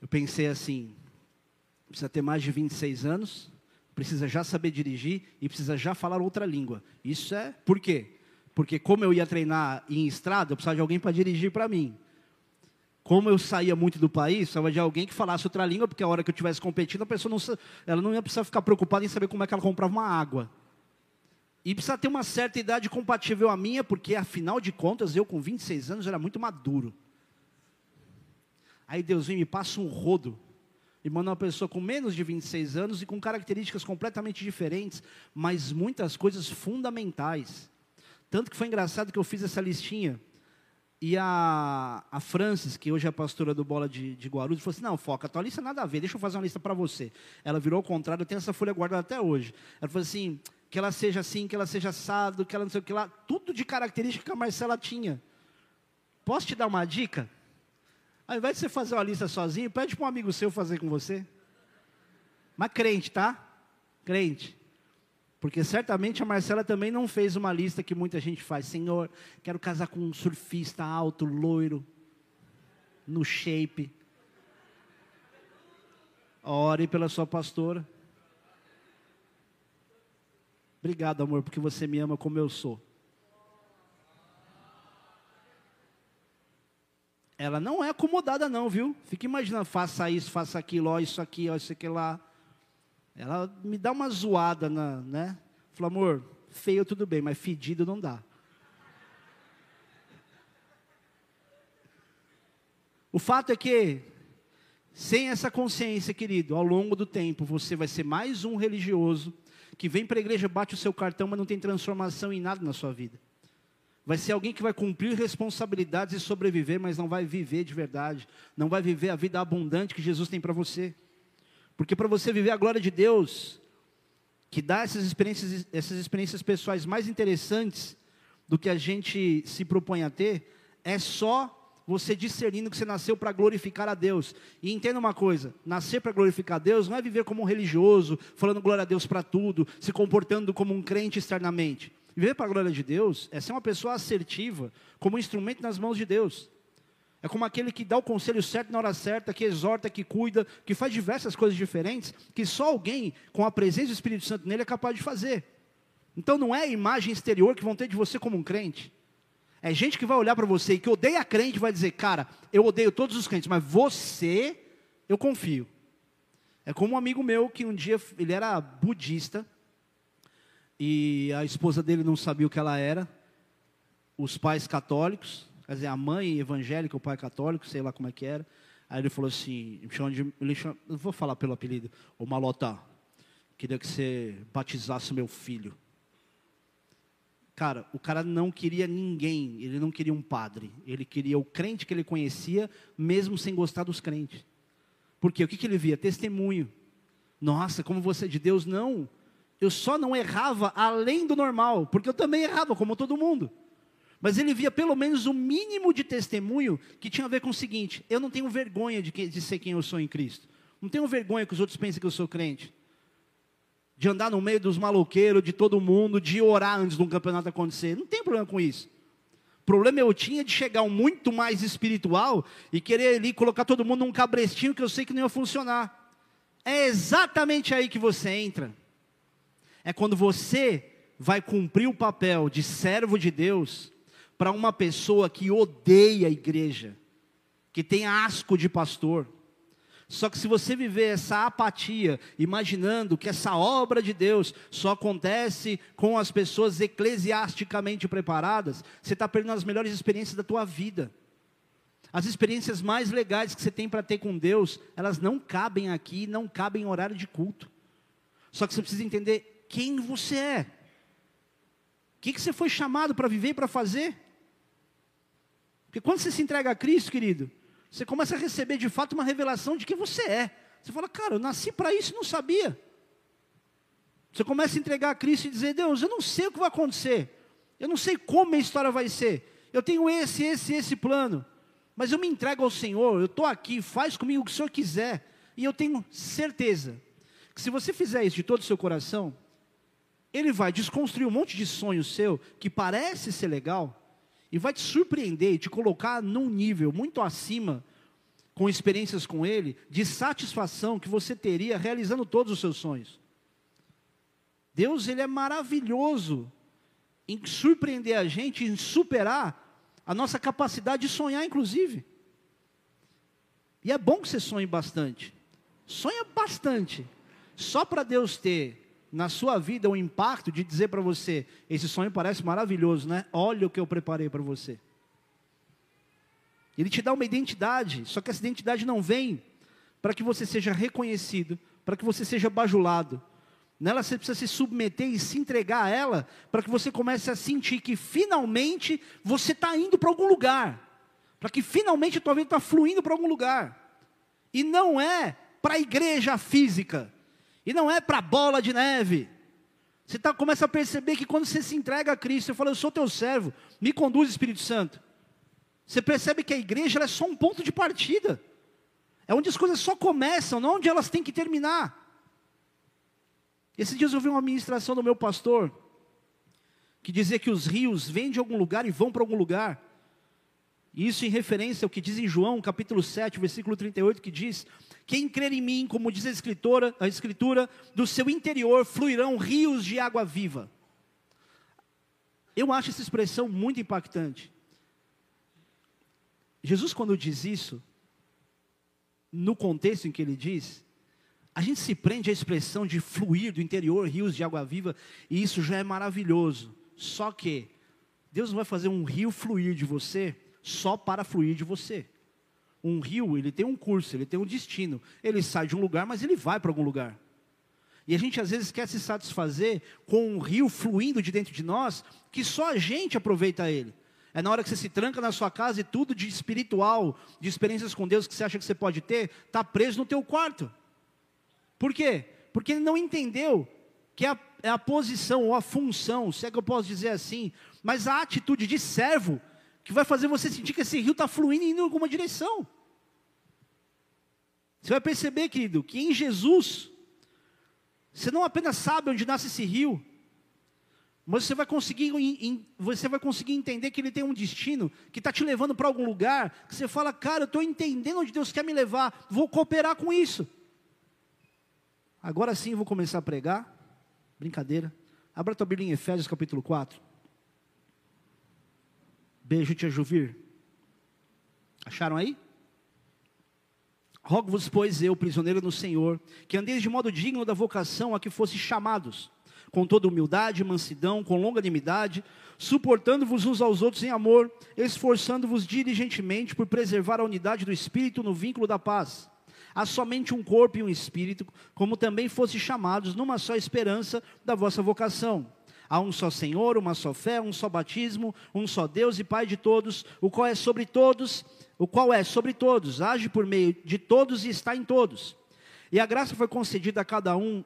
Eu pensei assim: precisa ter mais de 26 anos, precisa já saber dirigir e precisa já falar outra língua. Isso é por quê? Porque como eu ia treinar em estrada, eu precisava de alguém para dirigir para mim. Como eu saía muito do país, precisava de alguém que falasse outra língua, porque a hora que eu estivesse competindo, a pessoa não, ela não ia precisar ficar preocupada em saber como é que ela comprava uma água. E precisa ter uma certa idade compatível à minha, porque afinal de contas, eu com 26 anos era muito maduro. Aí Deus vem me passa um rodo e manda uma pessoa com menos de 26 anos e com características completamente diferentes, mas muitas coisas fundamentais. Tanto que foi engraçado que eu fiz essa listinha. E a, a Francis, que hoje é pastora do Bola de, de Guarulhos, falou assim: Não, Foca, a tua lista nada a ver, deixa eu fazer uma lista para você. Ela virou ao contrário, eu tenho essa folha guardada até hoje. Ela falou assim: que ela seja assim, que ela seja assado, que ela não sei o que lá, tudo de característica que a Marcela tinha. Posso te dar uma dica? Ao invés de você fazer uma lista sozinho, pede para um amigo seu fazer com você. Mas crente, tá? Crente. Porque certamente a Marcela também não fez uma lista que muita gente faz. Senhor, quero casar com um surfista alto, loiro, no shape. Ore pela sua pastora. Obrigado, amor, porque você me ama como eu sou. ela não é acomodada não, viu? Fica imaginando, faça isso, faça aquilo, ó, isso aqui, ó, isso aqui lá. Ela me dá uma zoada, na, né? Fala, amor, feio tudo bem, mas fedido não dá. O fato é que, sem essa consciência, querido, ao longo do tempo, você vai ser mais um religioso que vem para a igreja, bate o seu cartão, mas não tem transformação em nada na sua vida. Vai ser alguém que vai cumprir responsabilidades e sobreviver, mas não vai viver de verdade. Não vai viver a vida abundante que Jesus tem para você. Porque para você viver a glória de Deus, que dá essas experiências, essas experiências pessoais mais interessantes do que a gente se propõe a ter, é só você discernindo que você nasceu para glorificar a Deus. E entenda uma coisa: nascer para glorificar a Deus não é viver como um religioso, falando glória a Deus para tudo, se comportando como um crente externamente. Viver para a glória de Deus é ser uma pessoa assertiva, como um instrumento nas mãos de Deus. É como aquele que dá o conselho certo na hora certa, que exorta, que cuida, que faz diversas coisas diferentes, que só alguém com a presença do Espírito Santo nele é capaz de fazer. Então não é a imagem exterior que vão ter de você como um crente. É gente que vai olhar para você e que odeia crente vai dizer, cara, eu odeio todos os crentes, mas você, eu confio. É como um amigo meu que um dia, ele era budista, e a esposa dele não sabia o que ela era. Os pais católicos, quer dizer, a mãe evangélica, o pai católico, sei lá como é que era. Aí ele falou assim, me chama de, ele chama, não vou falar pelo apelido, o Malota, queria que você batizasse meu filho. Cara, o cara não queria ninguém, ele não queria um padre, ele queria o crente que ele conhecia, mesmo sem gostar dos crentes. Porque o que, que ele via? Testemunho. Nossa, como você é de Deus? Não. Eu só não errava além do normal, porque eu também errava, como todo mundo. Mas ele via pelo menos o mínimo de testemunho que tinha a ver com o seguinte: eu não tenho vergonha de, que, de ser quem eu sou em Cristo. Não tenho vergonha que os outros pensem que eu sou crente de andar no meio dos maloqueiros, de todo mundo, de orar antes de um campeonato acontecer. Não tem problema com isso. O problema eu tinha de chegar um muito mais espiritual e querer ali colocar todo mundo num cabrestinho que eu sei que não ia funcionar. É exatamente aí que você entra. É quando você vai cumprir o papel de servo de Deus para uma pessoa que odeia a igreja, que tem asco de pastor só que se você viver essa apatia, imaginando que essa obra de Deus só acontece com as pessoas eclesiasticamente preparadas, você está perdendo as melhores experiências da tua vida. As experiências mais legais que você tem para ter com Deus, elas não cabem aqui, não cabem em horário de culto. Só que você precisa entender quem você é. O que, que você foi chamado para viver e para fazer? Porque quando você se entrega a Cristo, querido, você começa a receber de fato uma revelação de quem você é. Você fala, cara, eu nasci para isso e não sabia. Você começa a entregar a Cristo e dizer, Deus, eu não sei o que vai acontecer. Eu não sei como a história vai ser. Eu tenho esse, esse, esse plano. Mas eu me entrego ao Senhor, eu estou aqui, faz comigo o que o Senhor quiser. E eu tenho certeza que se você fizer isso de todo o seu coração, Ele vai desconstruir um monte de sonho seu que parece ser legal, e vai te surpreender e te colocar num nível muito acima, com experiências com Ele, de satisfação que você teria realizando todos os seus sonhos. Deus, Ele é maravilhoso em surpreender a gente, em superar a nossa capacidade de sonhar, inclusive. E é bom que você sonhe bastante. Sonha bastante. Só para Deus ter na sua vida o impacto de dizer para você: esse sonho parece maravilhoso, né? Olha o que eu preparei para você. Ele te dá uma identidade, só que essa identidade não vem para que você seja reconhecido, para que você seja bajulado. Nela você precisa se submeter e se entregar a ela, para que você comece a sentir que finalmente você está indo para algum lugar, para que finalmente a tua vida está fluindo para algum lugar. E não é para a igreja física, e não é para bola de neve. Você tá, começa a perceber que quando você se entrega a Cristo, você fala, eu sou teu servo, me conduz Espírito Santo. Você percebe que a igreja é só um ponto de partida. É onde as coisas só começam, não onde elas têm que terminar. Esses dias eu vi uma ministração do meu pastor, que dizia que os rios vêm de algum lugar e vão para algum lugar. Isso em referência ao que diz em João, capítulo 7, versículo 38, que diz: Quem crer em mim, como diz a escritura, a escritura, do seu interior fluirão rios de água viva. Eu acho essa expressão muito impactante. Jesus, quando diz isso, no contexto em que ele diz, a gente se prende à expressão de fluir do interior rios de água viva, e isso já é maravilhoso. Só que Deus não vai fazer um rio fluir de você só para fluir de você. Um rio, ele tem um curso, ele tem um destino. Ele sai de um lugar, mas ele vai para algum lugar. E a gente às vezes quer se satisfazer com um rio fluindo de dentro de nós, que só a gente aproveita ele. É na hora que você se tranca na sua casa e tudo de espiritual, de experiências com Deus que você acha que você pode ter, está preso no teu quarto. Por quê? Porque ele não entendeu que é a, é a posição ou a função, se é que eu posso dizer assim, mas a atitude de servo que vai fazer você sentir que esse rio está fluindo indo em alguma direção. Você vai perceber, querido, que em Jesus, você não apenas sabe onde nasce esse rio, mas você vai conseguir, você vai conseguir entender que ele tem um destino que está te levando para algum lugar, que você fala, cara, eu estou entendendo onde Deus quer me levar, vou cooperar com isso. Agora sim eu vou começar a pregar. Brincadeira. Abra tua Bíblia em Efésios capítulo 4. Beijo, tia Juvir. Acharam aí? Rogo-vos, pois, eu, prisioneiro no Senhor, que andeis de modo digno da vocação a que fosse chamados, com toda humildade, mansidão, com longanimidade, suportando-vos uns aos outros em amor, esforçando-vos diligentemente por preservar a unidade do Espírito no vínculo da paz. há somente um corpo e um espírito, como também fosse chamados numa só esperança da vossa vocação. Há um só Senhor, uma só fé, um só batismo, um só Deus e Pai de todos, o qual é sobre todos, o qual é sobre todos, age por meio de todos e está em todos. E a graça foi concedida a cada um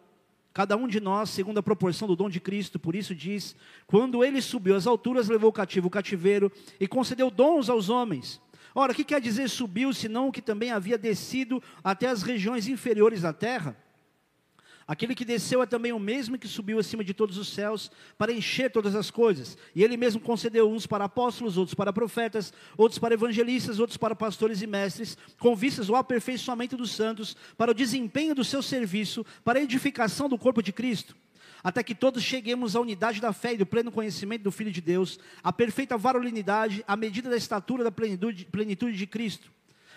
cada um de nós, segundo a proporção do dom de Cristo, por isso diz: quando ele subiu às alturas, levou o cativo o cativeiro e concedeu dons aos homens. Ora, o que quer dizer subiu, senão que também havia descido até as regiões inferiores da terra? Aquele que desceu é também o mesmo que subiu acima de todos os céus para encher todas as coisas. E ele mesmo concedeu uns para apóstolos, outros para profetas, outros para evangelistas, outros para pastores e mestres, com vistas ao aperfeiçoamento dos santos, para o desempenho do seu serviço, para a edificação do corpo de Cristo até que todos cheguemos à unidade da fé e do pleno conhecimento do Filho de Deus, à perfeita varolinidade, à medida da estatura da plenitude, plenitude de Cristo,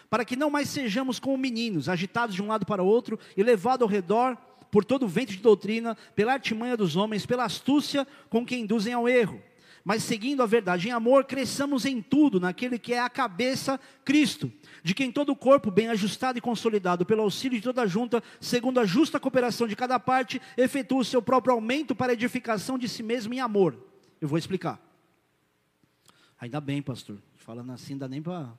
para que não mais sejamos como meninos, agitados de um lado para o outro e levados ao redor por todo o vento de doutrina, pela artimanha dos homens, pela astúcia com que induzem ao erro mas seguindo a verdade em amor, cresçamos em tudo naquele que é a cabeça, Cristo, de quem todo o corpo, bem ajustado e consolidado pelo auxílio de toda a junta, segundo a justa cooperação de cada parte, efetua o seu próprio aumento para a edificação de si mesmo em amor. Eu vou explicar. Ainda bem, pastor. Falando assim, não dá nem para.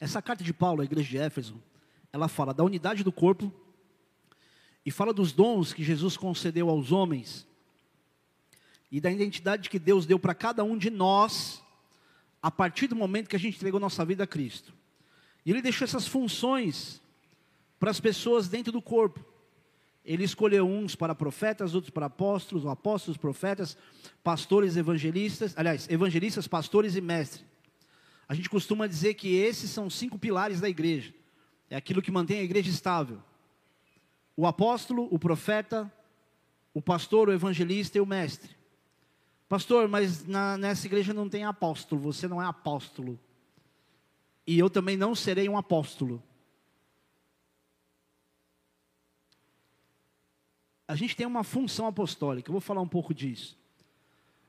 Essa carta de Paulo à igreja de Éfeso, ela fala da unidade do corpo e fala dos dons que Jesus concedeu aos homens e da identidade que Deus deu para cada um de nós a partir do momento que a gente entregou nossa vida a Cristo. E ele deixou essas funções para as pessoas dentro do corpo. Ele escolheu uns para profetas, outros para apóstolos, ou apóstolos, profetas, pastores, evangelistas, aliás, evangelistas, pastores e mestres. A gente costuma dizer que esses são cinco pilares da igreja. É aquilo que mantém a igreja estável o apóstolo, o profeta, o pastor, o evangelista e o mestre. Pastor, mas na, nessa igreja não tem apóstolo, você não é apóstolo. E eu também não serei um apóstolo. A gente tem uma função apostólica, eu vou falar um pouco disso.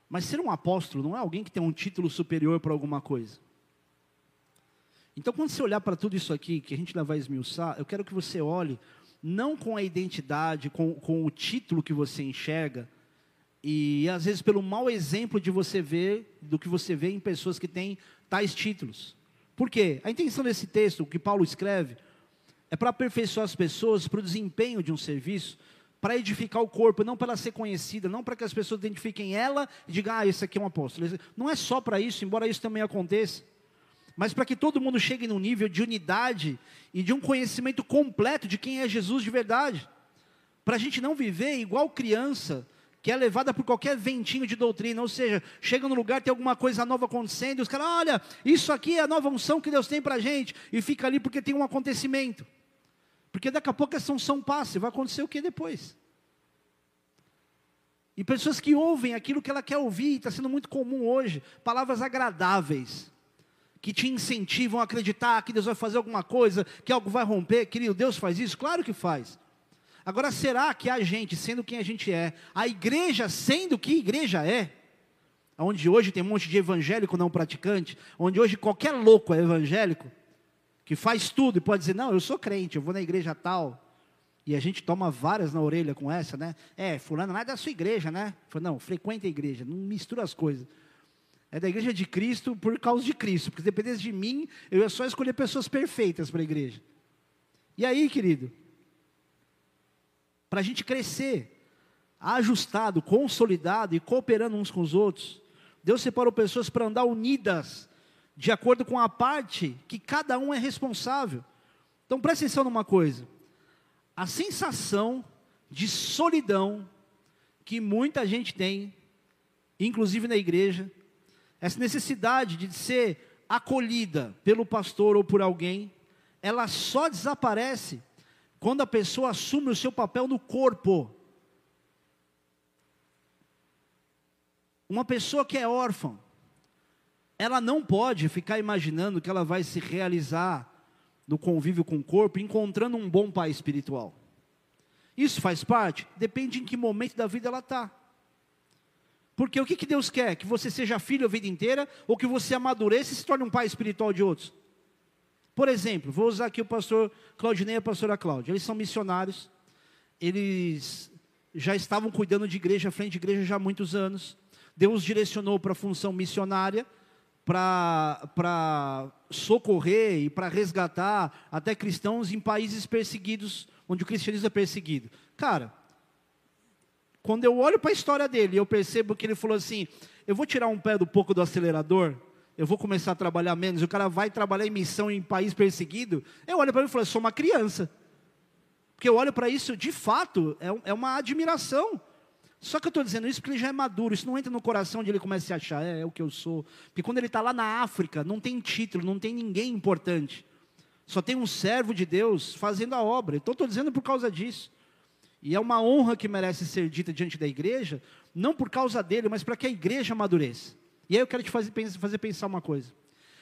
Mas ser um apóstolo não é alguém que tem um título superior para alguma coisa. Então, quando você olhar para tudo isso aqui, que a gente vai esmiuçar, eu quero que você olhe não com a identidade, com, com o título que você enxerga, e às vezes pelo mau exemplo de você ver, do que você vê em pessoas que têm tais títulos. Por quê? A intenção desse texto, que Paulo escreve, é para aperfeiçoar as pessoas para o desempenho de um serviço, para edificar o corpo, não para ela ser conhecida, não para que as pessoas identifiquem ela e digam, ah, esse aqui é um apóstolo. Não é só para isso, embora isso também aconteça mas para que todo mundo chegue num nível de unidade e de um conhecimento completo de quem é Jesus de verdade. Para a gente não viver igual criança, que é levada por qualquer ventinho de doutrina, ou seja, chega no lugar, tem alguma coisa nova acontecendo, e os caras, olha, isso aqui é a nova unção que Deus tem para a gente, e fica ali porque tem um acontecimento. Porque daqui a pouco essa unção passa, e vai acontecer o que depois? E pessoas que ouvem aquilo que ela quer ouvir, está sendo muito comum hoje, palavras agradáveis que te incentivam a acreditar que Deus vai fazer alguma coisa, que algo vai romper. Querido, Deus faz isso? Claro que faz. Agora, será que a gente, sendo quem a gente é, a igreja sendo que igreja é, onde hoje tem um monte de evangélico não praticante, onde hoje qualquer louco é evangélico, que faz tudo e pode dizer, não, eu sou crente, eu vou na igreja tal, e a gente toma várias na orelha com essa, né? É, fulano não é da sua igreja, né? Não, frequenta a igreja, não mistura as coisas é da igreja de Cristo por causa de Cristo, porque se dependesse de mim, eu ia só escolher pessoas perfeitas para a igreja. E aí, querido, para a gente crescer, ajustado, consolidado e cooperando uns com os outros, Deus separou pessoas para andar unidas, de acordo com a parte que cada um é responsável. Então preste atenção numa coisa: a sensação de solidão que muita gente tem, inclusive na igreja, essa necessidade de ser acolhida pelo pastor ou por alguém, ela só desaparece quando a pessoa assume o seu papel no corpo. Uma pessoa que é órfã, ela não pode ficar imaginando que ela vai se realizar no convívio com o corpo encontrando um bom pai espiritual. Isso faz parte? Depende em que momento da vida ela está. Porque o que, que Deus quer? Que você seja filho a vida inteira ou que você amadureça e se torne um pai espiritual de outros? Por exemplo, vou usar aqui o pastor Claudinei e a pastora Cláudia. Eles são missionários, eles já estavam cuidando de igreja, frente de igreja já há muitos anos. Deus direcionou para a função missionária, para socorrer e para resgatar até cristãos em países perseguidos, onde o cristianismo é perseguido. Cara, quando eu olho para a história dele, eu percebo que ele falou assim: eu vou tirar um pé do pouco do acelerador, eu vou começar a trabalhar menos. O cara vai trabalhar em missão em país perseguido. Eu olho para ele e falo: sou uma criança. Porque eu olho para isso, de fato, é, é uma admiração. Só que eu estou dizendo isso porque ele já é maduro, isso não entra no coração de ele começa a se achar, é, é o que eu sou. Porque quando ele está lá na África, não tem título, não tem ninguém importante. Só tem um servo de Deus fazendo a obra. Então estou dizendo por causa disso. E é uma honra que merece ser dita diante da igreja, não por causa dele, mas para que a igreja amadureça. E aí eu quero te fazer, fazer pensar uma coisa.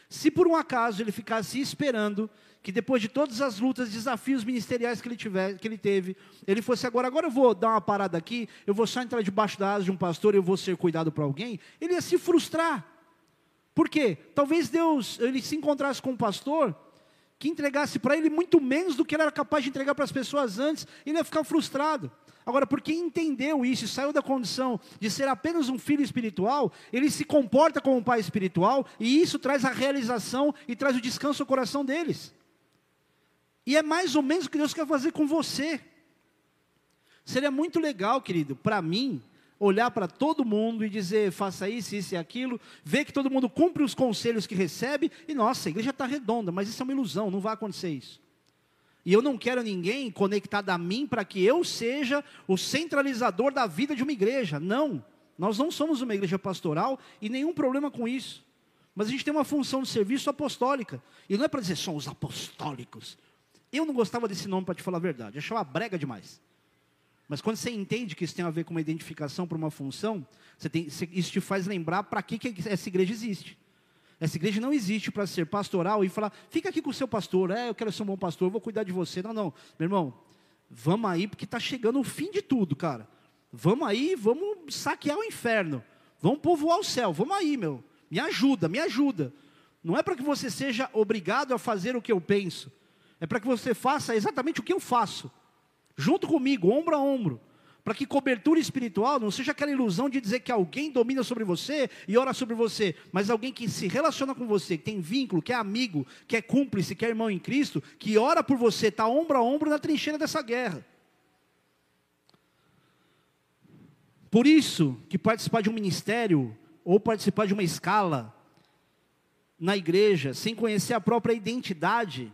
Se por um acaso ele ficasse esperando que depois de todas as lutas, desafios ministeriais que ele, tiver, que ele teve, ele fosse agora, agora eu vou dar uma parada aqui, eu vou só entrar debaixo da asa de um pastor eu vou ser cuidado por alguém, ele ia se frustrar. Por quê? Talvez Deus, ele se encontrasse com um pastor que entregasse para ele muito menos do que ele era capaz de entregar para as pessoas antes, ele ia ficar frustrado. Agora, porque entendeu isso e saiu da condição de ser apenas um filho espiritual, ele se comporta como um pai espiritual, e isso traz a realização e traz o descanso ao coração deles. E é mais ou menos o que Deus quer fazer com você. Seria muito legal, querido, para mim, olhar para todo mundo e dizer, faça isso, isso e aquilo, ver que todo mundo cumpre os conselhos que recebe, e nossa, a igreja está redonda, mas isso é uma ilusão, não vai acontecer isso. E eu não quero ninguém conectado a mim para que eu seja o centralizador da vida de uma igreja. Não, nós não somos uma igreja pastoral e nenhum problema com isso. Mas a gente tem uma função de serviço apostólica. E não é para dizer só os apostólicos. Eu não gostava desse nome, para te falar a verdade. Eu achava brega demais. Mas quando você entende que isso tem a ver com uma identificação para uma função, tem, isso te faz lembrar para que, que essa igreja existe. Essa igreja não existe para ser pastoral e falar, fica aqui com o seu pastor, é, eu quero ser um bom pastor, eu vou cuidar de você. Não, não. Meu irmão, vamos aí, porque está chegando o fim de tudo, cara. Vamos aí, vamos saquear o inferno. Vamos povoar o céu. Vamos aí, meu. Me ajuda, me ajuda. Não é para que você seja obrigado a fazer o que eu penso. É para que você faça exatamente o que eu faço, junto comigo, ombro a ombro. Para que cobertura espiritual não seja aquela ilusão de dizer que alguém domina sobre você e ora sobre você, mas alguém que se relaciona com você, que tem vínculo, que é amigo, que é cúmplice, que é irmão em Cristo, que ora por você, está ombro a ombro na trincheira dessa guerra. Por isso que participar de um ministério ou participar de uma escala na igreja, sem conhecer a própria identidade,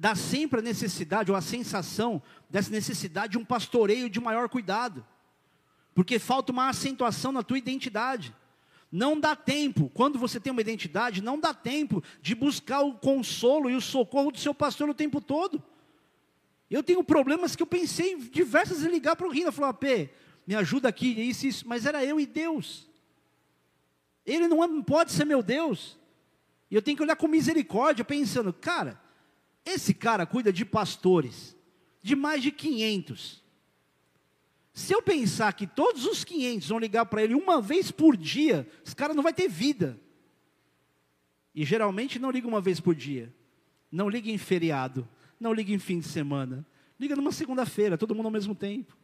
dá sempre a necessidade ou a sensação dessa necessidade de um pastoreio de maior cuidado, porque falta uma acentuação na tua identidade. Não dá tempo, quando você tem uma identidade, não dá tempo de buscar o consolo e o socorro do seu pastor o tempo todo. Eu tenho problemas que eu pensei diversas em ligar para o Rina, falar, P, me ajuda aqui, isso, isso, mas era eu e Deus. Ele não é, pode ser meu Deus. E eu tenho que olhar com misericórdia, pensando, cara, esse cara cuida de pastores, de mais de 500. Se eu pensar que todos os 500 vão ligar para ele uma vez por dia, esse cara não vai ter vida. E geralmente não liga uma vez por dia. Não liga em feriado. Não liga em fim de semana. Liga numa segunda-feira, todo mundo ao mesmo tempo.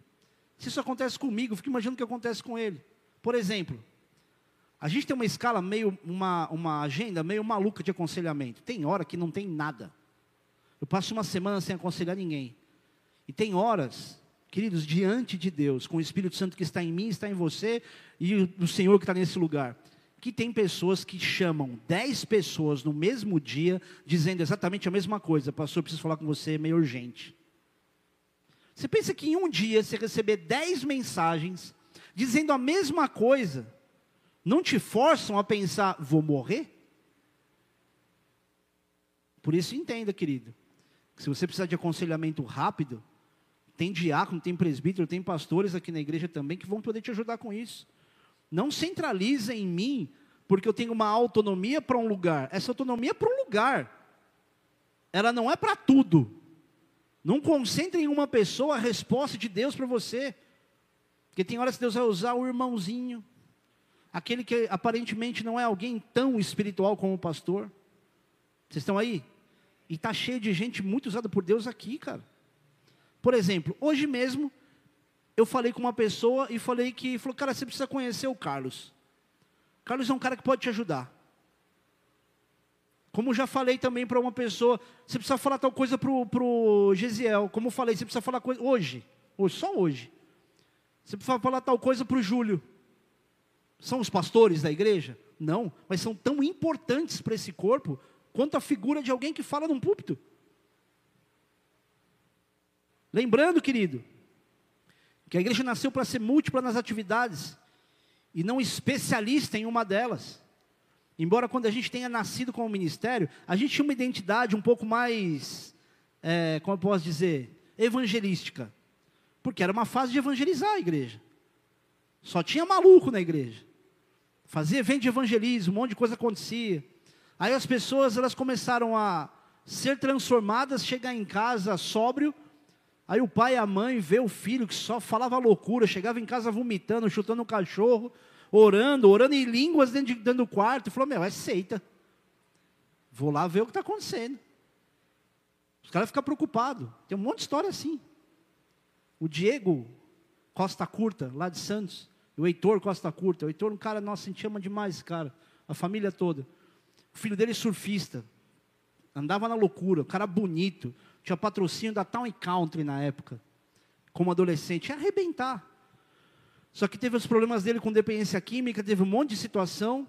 Se isso acontece comigo, fico imaginando o que acontece com ele. Por exemplo, a gente tem uma escala meio, uma, uma agenda meio maluca de aconselhamento. Tem hora que não tem nada. Eu passo uma semana sem aconselhar ninguém. E tem horas, queridos, diante de Deus, com o Espírito Santo que está em mim, está em você, e o Senhor que está nesse lugar, que tem pessoas que chamam dez pessoas no mesmo dia, dizendo exatamente a mesma coisa. Pastor, eu preciso falar com você, é meio urgente. Você pensa que em um dia você receber dez mensagens dizendo a mesma coisa, não te forçam a pensar, vou morrer? Por isso entenda, querido. Se você precisar de aconselhamento rápido, tem diácono, tem presbítero, tem pastores aqui na igreja também que vão poder te ajudar com isso. Não centralize em mim, porque eu tenho uma autonomia para um lugar. Essa autonomia é para um lugar. Ela não é para tudo. Não concentre em uma pessoa a resposta de Deus para você. Porque tem horas que Deus vai usar o irmãozinho, aquele que aparentemente não é alguém tão espiritual como o pastor. Vocês estão aí? E está cheio de gente muito usada por Deus aqui, cara. Por exemplo, hoje mesmo, eu falei com uma pessoa e falei que, falou, cara, você precisa conhecer o Carlos. Carlos é um cara que pode te ajudar. Como já falei também para uma pessoa, você precisa falar tal coisa para o Gesiel. Como falei, você precisa falar coisa hoje, hoje, só hoje. Você precisa falar tal coisa para o Júlio. São os pastores da igreja? Não, mas são tão importantes para esse corpo quanto a figura de alguém que fala num púlpito. Lembrando, querido, que a igreja nasceu para ser múltipla nas atividades e não especialista em uma delas. Embora quando a gente tenha nascido como ministério, a gente tinha uma identidade um pouco mais, é, como eu posso dizer, evangelística. Porque era uma fase de evangelizar a igreja. Só tinha maluco na igreja. Fazia evento de evangelismo, um monte de coisa acontecia. Aí as pessoas elas começaram a ser transformadas, chegar em casa sóbrio. Aí o pai e a mãe vê o filho que só falava loucura, chegava em casa vomitando, chutando um cachorro orando, orando em línguas dentro, de, dentro do quarto, e falou: Meu, é seita. Vou lá ver o que está acontecendo. Os caras ficam preocupados. Tem um monte de história assim. O Diego Costa Curta, lá de Santos, o Heitor Costa Curta. O Heitor, um cara, nossa, a gente ama demais esse cara, a família toda. O filho dele é surfista, andava na loucura, o cara bonito, tinha patrocínio da Town Country na época, como adolescente, ia arrebentar. Só que teve os problemas dele com dependência química, teve um monte de situação.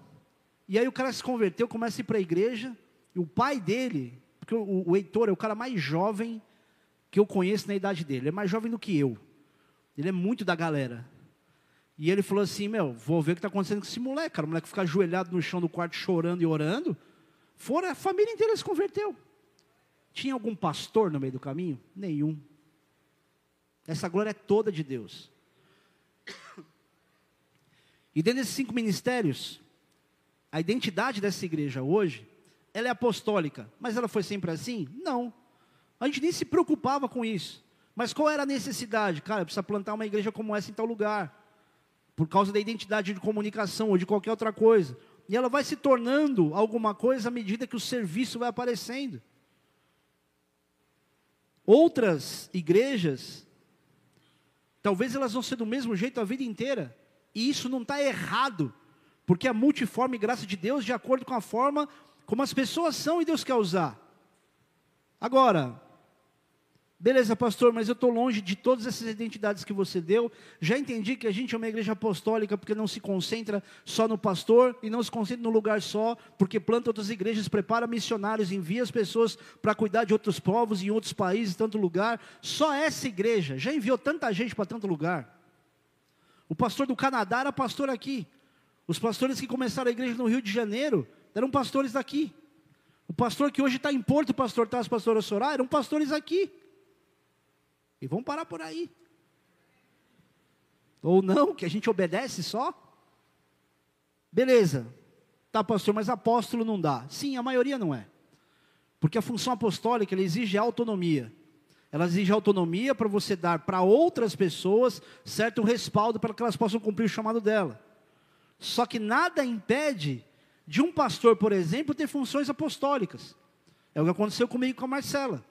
E aí o cara se converteu, começa a ir para a igreja. E o pai dele, porque o, o Heitor é o cara mais jovem que eu conheço na idade dele. Ele é mais jovem do que eu. Ele é muito da galera. E ele falou assim: Meu, vou ver o que está acontecendo com esse moleque. Cara. O moleque fica ajoelhado no chão do quarto chorando e orando. Fora, a família inteira se converteu. Tinha algum pastor no meio do caminho? Nenhum. Essa glória é toda de Deus. E dentro desses cinco ministérios, a identidade dessa igreja hoje, ela é apostólica. Mas ela foi sempre assim? Não. A gente nem se preocupava com isso. Mas qual era a necessidade? Cara, precisa plantar uma igreja como essa em tal lugar. Por causa da identidade de comunicação ou de qualquer outra coisa. E ela vai se tornando alguma coisa à medida que o serviço vai aparecendo. Outras igrejas Talvez elas vão ser do mesmo jeito a vida inteira. E isso não está errado, porque a multiforme graça de Deus de acordo com a forma como as pessoas são e Deus quer usar. Agora, Beleza, pastor, mas eu estou longe de todas essas identidades que você deu. Já entendi que a gente é uma igreja apostólica porque não se concentra só no pastor e não se concentra num lugar só, porque planta outras igrejas, prepara missionários, envia as pessoas para cuidar de outros povos em outros países, tanto lugar. Só essa igreja já enviou tanta gente para tanto lugar. O pastor do Canadá era pastor aqui. Os pastores que começaram a igreja no Rio de Janeiro eram pastores daqui. O pastor que hoje está em Porto, o pastor Taz, pastor Sorá, eram pastores aqui. E vamos parar por aí. Ou não, que a gente obedece só. Beleza. Tá, pastor, mas apóstolo não dá. Sim, a maioria não é. Porque a função apostólica ela exige autonomia. Ela exige autonomia para você dar para outras pessoas certo respaldo para que elas possam cumprir o chamado dela. Só que nada impede de um pastor, por exemplo, ter funções apostólicas. É o que aconteceu comigo com a Marcela.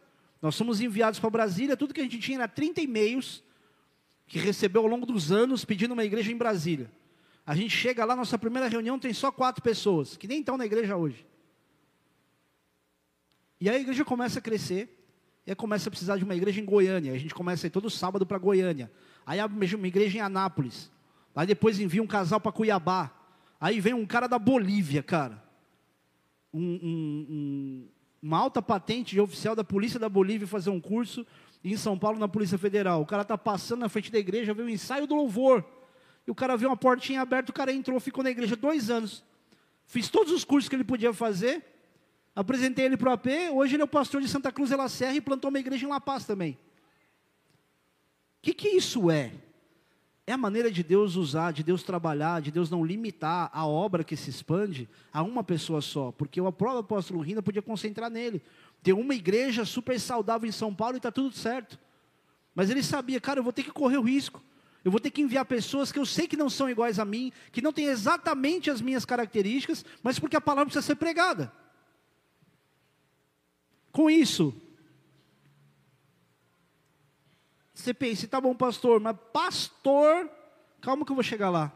Nós somos enviados para Brasília, tudo que a gente tinha era 30 e-mails que recebeu ao longo dos anos pedindo uma igreja em Brasília. A gente chega lá, nossa primeira reunião tem só quatro pessoas, que nem estão na igreja hoje. E aí a igreja começa a crescer, e aí começa a precisar de uma igreja em Goiânia. A gente começa a ir todo sábado para Goiânia. Aí abre uma igreja em Anápolis. Aí depois envia um casal para Cuiabá. Aí vem um cara da Bolívia, cara. Um, um, um, uma alta patente de oficial da polícia da Bolívia fazer um curso em São Paulo na Polícia Federal. O cara está passando na frente da igreja, vê o um ensaio do louvor. E o cara vê uma portinha aberta, o cara entrou, ficou na igreja dois anos. Fiz todos os cursos que ele podia fazer. Apresentei ele para o AP. Hoje ele é o pastor de Santa Cruz de La Serra e plantou uma igreja em La Paz também. O que, que isso é? É a maneira de Deus usar, de Deus trabalhar, de Deus não limitar a obra que se expande a uma pessoa só. Porque o próprio apóstolo Rina podia concentrar nele. Ter uma igreja super saudável em São Paulo e está tudo certo. Mas ele sabia, cara, eu vou ter que correr o risco. Eu vou ter que enviar pessoas que eu sei que não são iguais a mim, que não têm exatamente as minhas características, mas porque a palavra precisa ser pregada. Com isso, você pensa, tá bom, pastor, mas pastor, calma que eu vou chegar lá.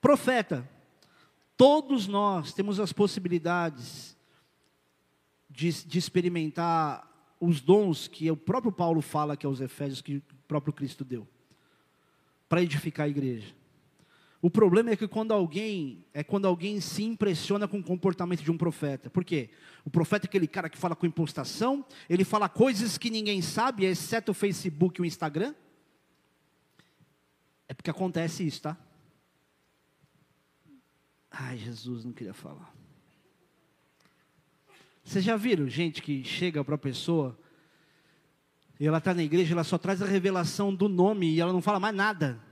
Profeta, todos nós temos as possibilidades de, de experimentar os dons que o próprio Paulo fala que aos Efésios, que o próprio Cristo deu, para edificar a igreja. O problema é que quando alguém é quando alguém se impressiona com o comportamento de um profeta. Por quê? O profeta é aquele cara que fala com impostação, ele fala coisas que ninguém sabe, exceto o Facebook e o Instagram. É porque acontece isso, tá? Ai, Jesus, não queria falar. Vocês já viram gente que chega para a pessoa, e ela está na igreja, ela só traz a revelação do nome e ela não fala mais nada.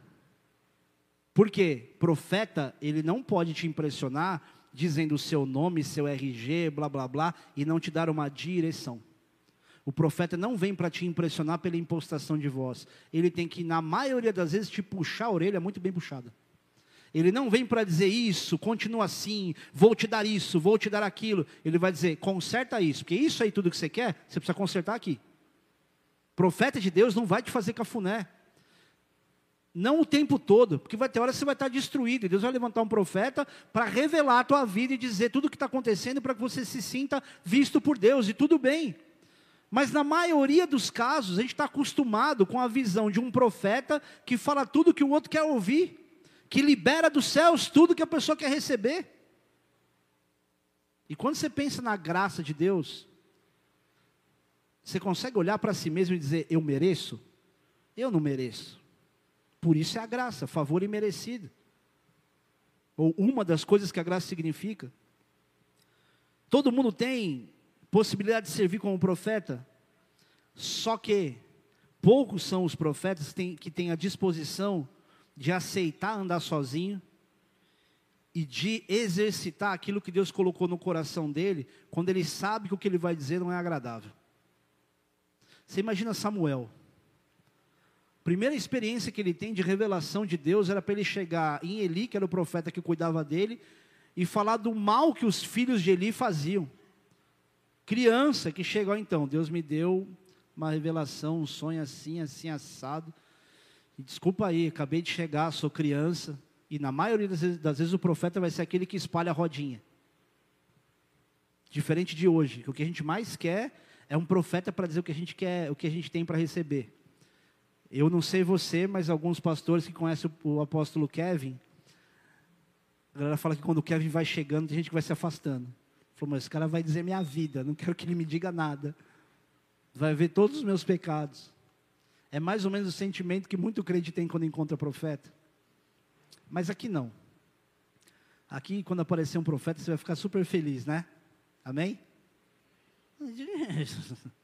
Porque profeta, ele não pode te impressionar dizendo o seu nome, seu RG, blá blá blá, e não te dar uma direção. O profeta não vem para te impressionar pela impostação de voz. Ele tem que, na maioria das vezes, te puxar a orelha muito bem puxada. Ele não vem para dizer isso, continua assim, vou te dar isso, vou te dar aquilo. Ele vai dizer, conserta isso, porque isso aí tudo que você quer, você precisa consertar aqui. Profeta de Deus não vai te fazer cafuné. Não o tempo todo, porque vai ter hora que você vai estar destruído. E Deus vai levantar um profeta para revelar a tua vida e dizer tudo o que está acontecendo para que você se sinta visto por Deus. E tudo bem. Mas na maioria dos casos, a gente está acostumado com a visão de um profeta que fala tudo que o outro quer ouvir que libera dos céus tudo que a pessoa quer receber. E quando você pensa na graça de Deus, você consegue olhar para si mesmo e dizer: Eu mereço? Eu não mereço. Por isso é a graça, favor imerecido. Ou uma das coisas que a graça significa. Todo mundo tem possibilidade de servir como profeta, só que poucos são os profetas que têm, a disposição de aceitar andar sozinho e de exercitar aquilo que Deus colocou no coração dele, quando ele sabe que o que ele vai dizer não é agradável. Você imagina Samuel. Primeira experiência que ele tem de revelação de Deus era para ele chegar em Eli, que era o profeta que cuidava dele, e falar do mal que os filhos de Eli faziam. Criança que chegou então, Deus me deu uma revelação, um sonho assim, assim assado. E desculpa aí, acabei de chegar, sou criança. E na maioria das vezes, das vezes o profeta vai ser aquele que espalha a rodinha. Diferente de hoje, que o que a gente mais quer é um profeta para dizer o que a gente quer, o que a gente tem para receber. Eu não sei você, mas alguns pastores que conhecem o, apóstolo Kevin, a galera fala que quando o Kevin vai chegando, tem gente que vai se afastando. Falou, mas esse cara vai dizer minha vida, não quero que ele me diga nada. Vai ver todos os meus pecados. É mais ou menos o sentimento que muito crente tem quando encontra profeta. Mas aqui não. Aqui, quando aparecer um profeta, você vai ficar super feliz, né? Amém?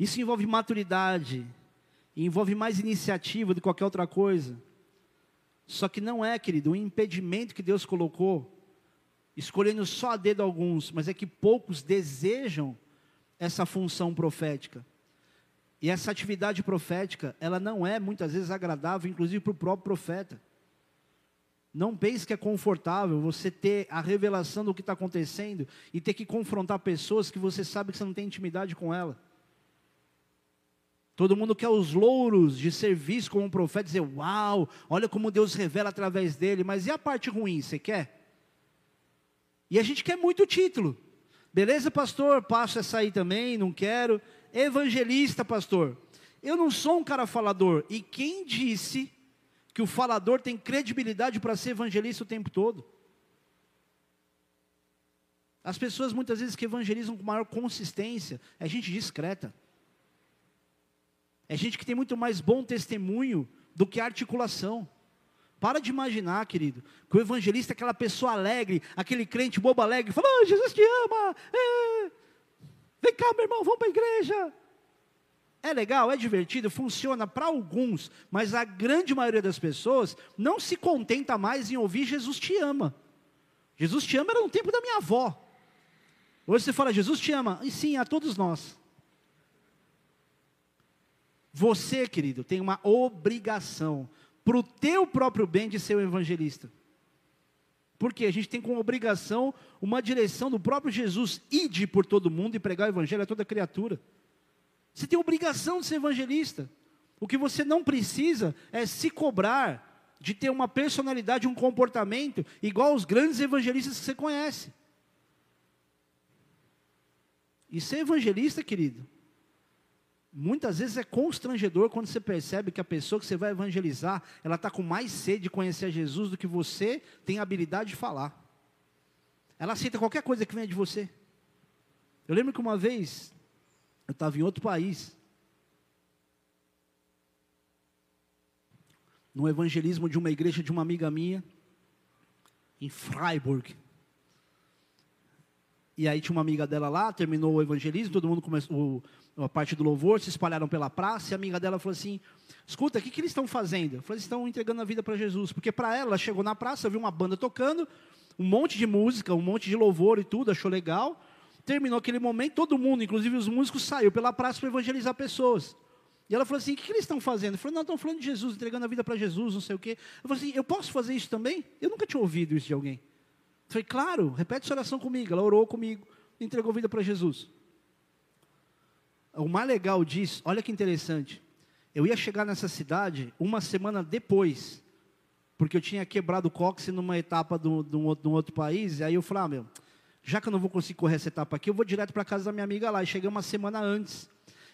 Isso envolve maturidade, envolve mais iniciativa do que qualquer outra coisa. Só que não é, querido, um impedimento que Deus colocou, escolhendo só a dedo alguns, mas é que poucos desejam essa função profética. E essa atividade profética, ela não é muitas vezes agradável, inclusive para o próprio profeta. Não pense que é confortável você ter a revelação do que está acontecendo e ter que confrontar pessoas que você sabe que você não tem intimidade com ela. Todo mundo quer os louros de serviço como um profeta, dizer, uau, olha como Deus revela através dele, mas e a parte ruim, você quer? E a gente quer muito título. Beleza, pastor? Passo essa aí também, não quero evangelista, pastor. Eu não sou um cara falador. E quem disse que o falador tem credibilidade para ser evangelista o tempo todo? As pessoas muitas vezes que evangelizam com maior consistência é gente discreta. É gente que tem muito mais bom testemunho do que articulação. Para de imaginar, querido, que o evangelista é aquela pessoa alegre, aquele crente bobo alegre, fala, oh, Jesus te ama, é, Vem cá, meu irmão, vamos para a igreja. É legal, é divertido, funciona para alguns, mas a grande maioria das pessoas não se contenta mais em ouvir Jesus te ama. Jesus te ama era no tempo da minha avó. Hoje você fala, Jesus te ama, e sim, a todos nós. Você, querido, tem uma obrigação para o teu próprio bem de ser um evangelista. Porque a gente tem como obrigação uma direção do próprio Jesus, ide por todo mundo e pregar o evangelho a toda criatura. Você tem obrigação de ser evangelista. O que você não precisa é se cobrar de ter uma personalidade, um comportamento igual aos grandes evangelistas que você conhece. E ser evangelista, querido, muitas vezes é constrangedor quando você percebe que a pessoa que você vai evangelizar, ela está com mais sede de conhecer Jesus do que você tem habilidade de falar. Ela aceita qualquer coisa que venha de você. Eu lembro que uma vez, eu estava em outro país, no evangelismo de uma igreja de uma amiga minha, em Freiburg. E aí tinha uma amiga dela lá, terminou o evangelismo, todo mundo começou a parte do louvor, se espalharam pela praça, e a amiga dela falou assim: escuta, o que, que eles estão fazendo? Eu falei, eles estão entregando a vida para Jesus. Porque para ela, ela chegou na praça, viu uma banda tocando, um monte de música, um monte de louvor e tudo, achou legal. Terminou aquele momento, todo mundo, inclusive os músicos, saiu pela praça para evangelizar pessoas. E ela falou assim: o que, que eles estão fazendo? Eu falei: não, estão falando de Jesus, entregando a vida para Jesus, não sei o quê. Eu falei assim: eu posso fazer isso também? Eu nunca tinha ouvido isso de alguém. Falei: claro, repete essa oração comigo. Ela orou comigo, entregou vida para Jesus. O mais legal disso, olha que interessante. Eu ia chegar nessa cidade uma semana depois, porque eu tinha quebrado o cóccix numa etapa de um outro, país, e aí eu falei, ah, meu, já que eu não vou conseguir correr essa etapa aqui, eu vou direto para casa da minha amiga lá, e cheguei uma semana antes.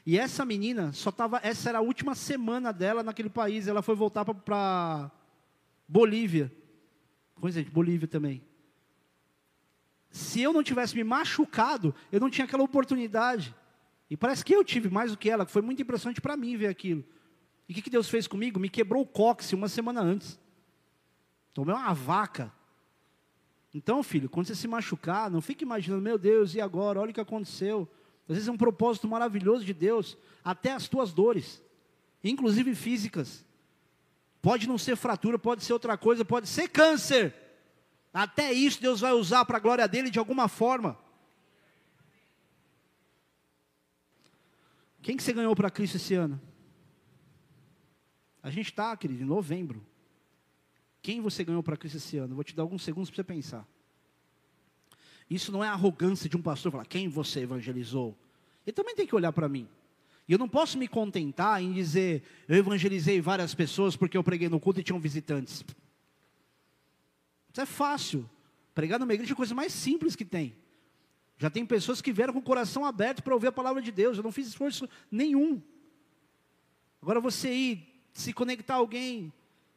E essa menina só estava, essa era a última semana dela naquele país. Ela foi voltar para Bolívia. Coisa de Bolívia também. Se eu não tivesse me machucado, eu não tinha aquela oportunidade. E parece que eu tive mais do que ela, foi muito impressionante para mim ver aquilo. E o que, que Deus fez comigo? Me quebrou o cóccix uma semana antes. Tomei uma vaca. Então, filho, quando você se machucar, não fique imaginando, meu Deus, e agora? Olha o que aconteceu. Às vezes é um propósito maravilhoso de Deus, até as tuas dores, inclusive físicas. Pode não ser fratura, pode ser outra coisa, pode ser câncer. Até isso Deus vai usar para a glória dele de alguma forma. Quem que você ganhou para Cristo esse ano? A gente está, querido, em novembro. Quem você ganhou para Cristo esse ano? vou te dar alguns segundos para você pensar. Isso não é arrogância de um pastor falar quem você evangelizou. Ele também tem que olhar para mim. E eu não posso me contentar em dizer eu evangelizei várias pessoas porque eu preguei no culto e tinham visitantes. Isso é fácil. Pregar numa igreja é a coisa mais simples que tem. Já tem pessoas que vieram com o coração aberto para ouvir a palavra de Deus. Eu não fiz esforço nenhum. Agora você ir, se conectar a alguém,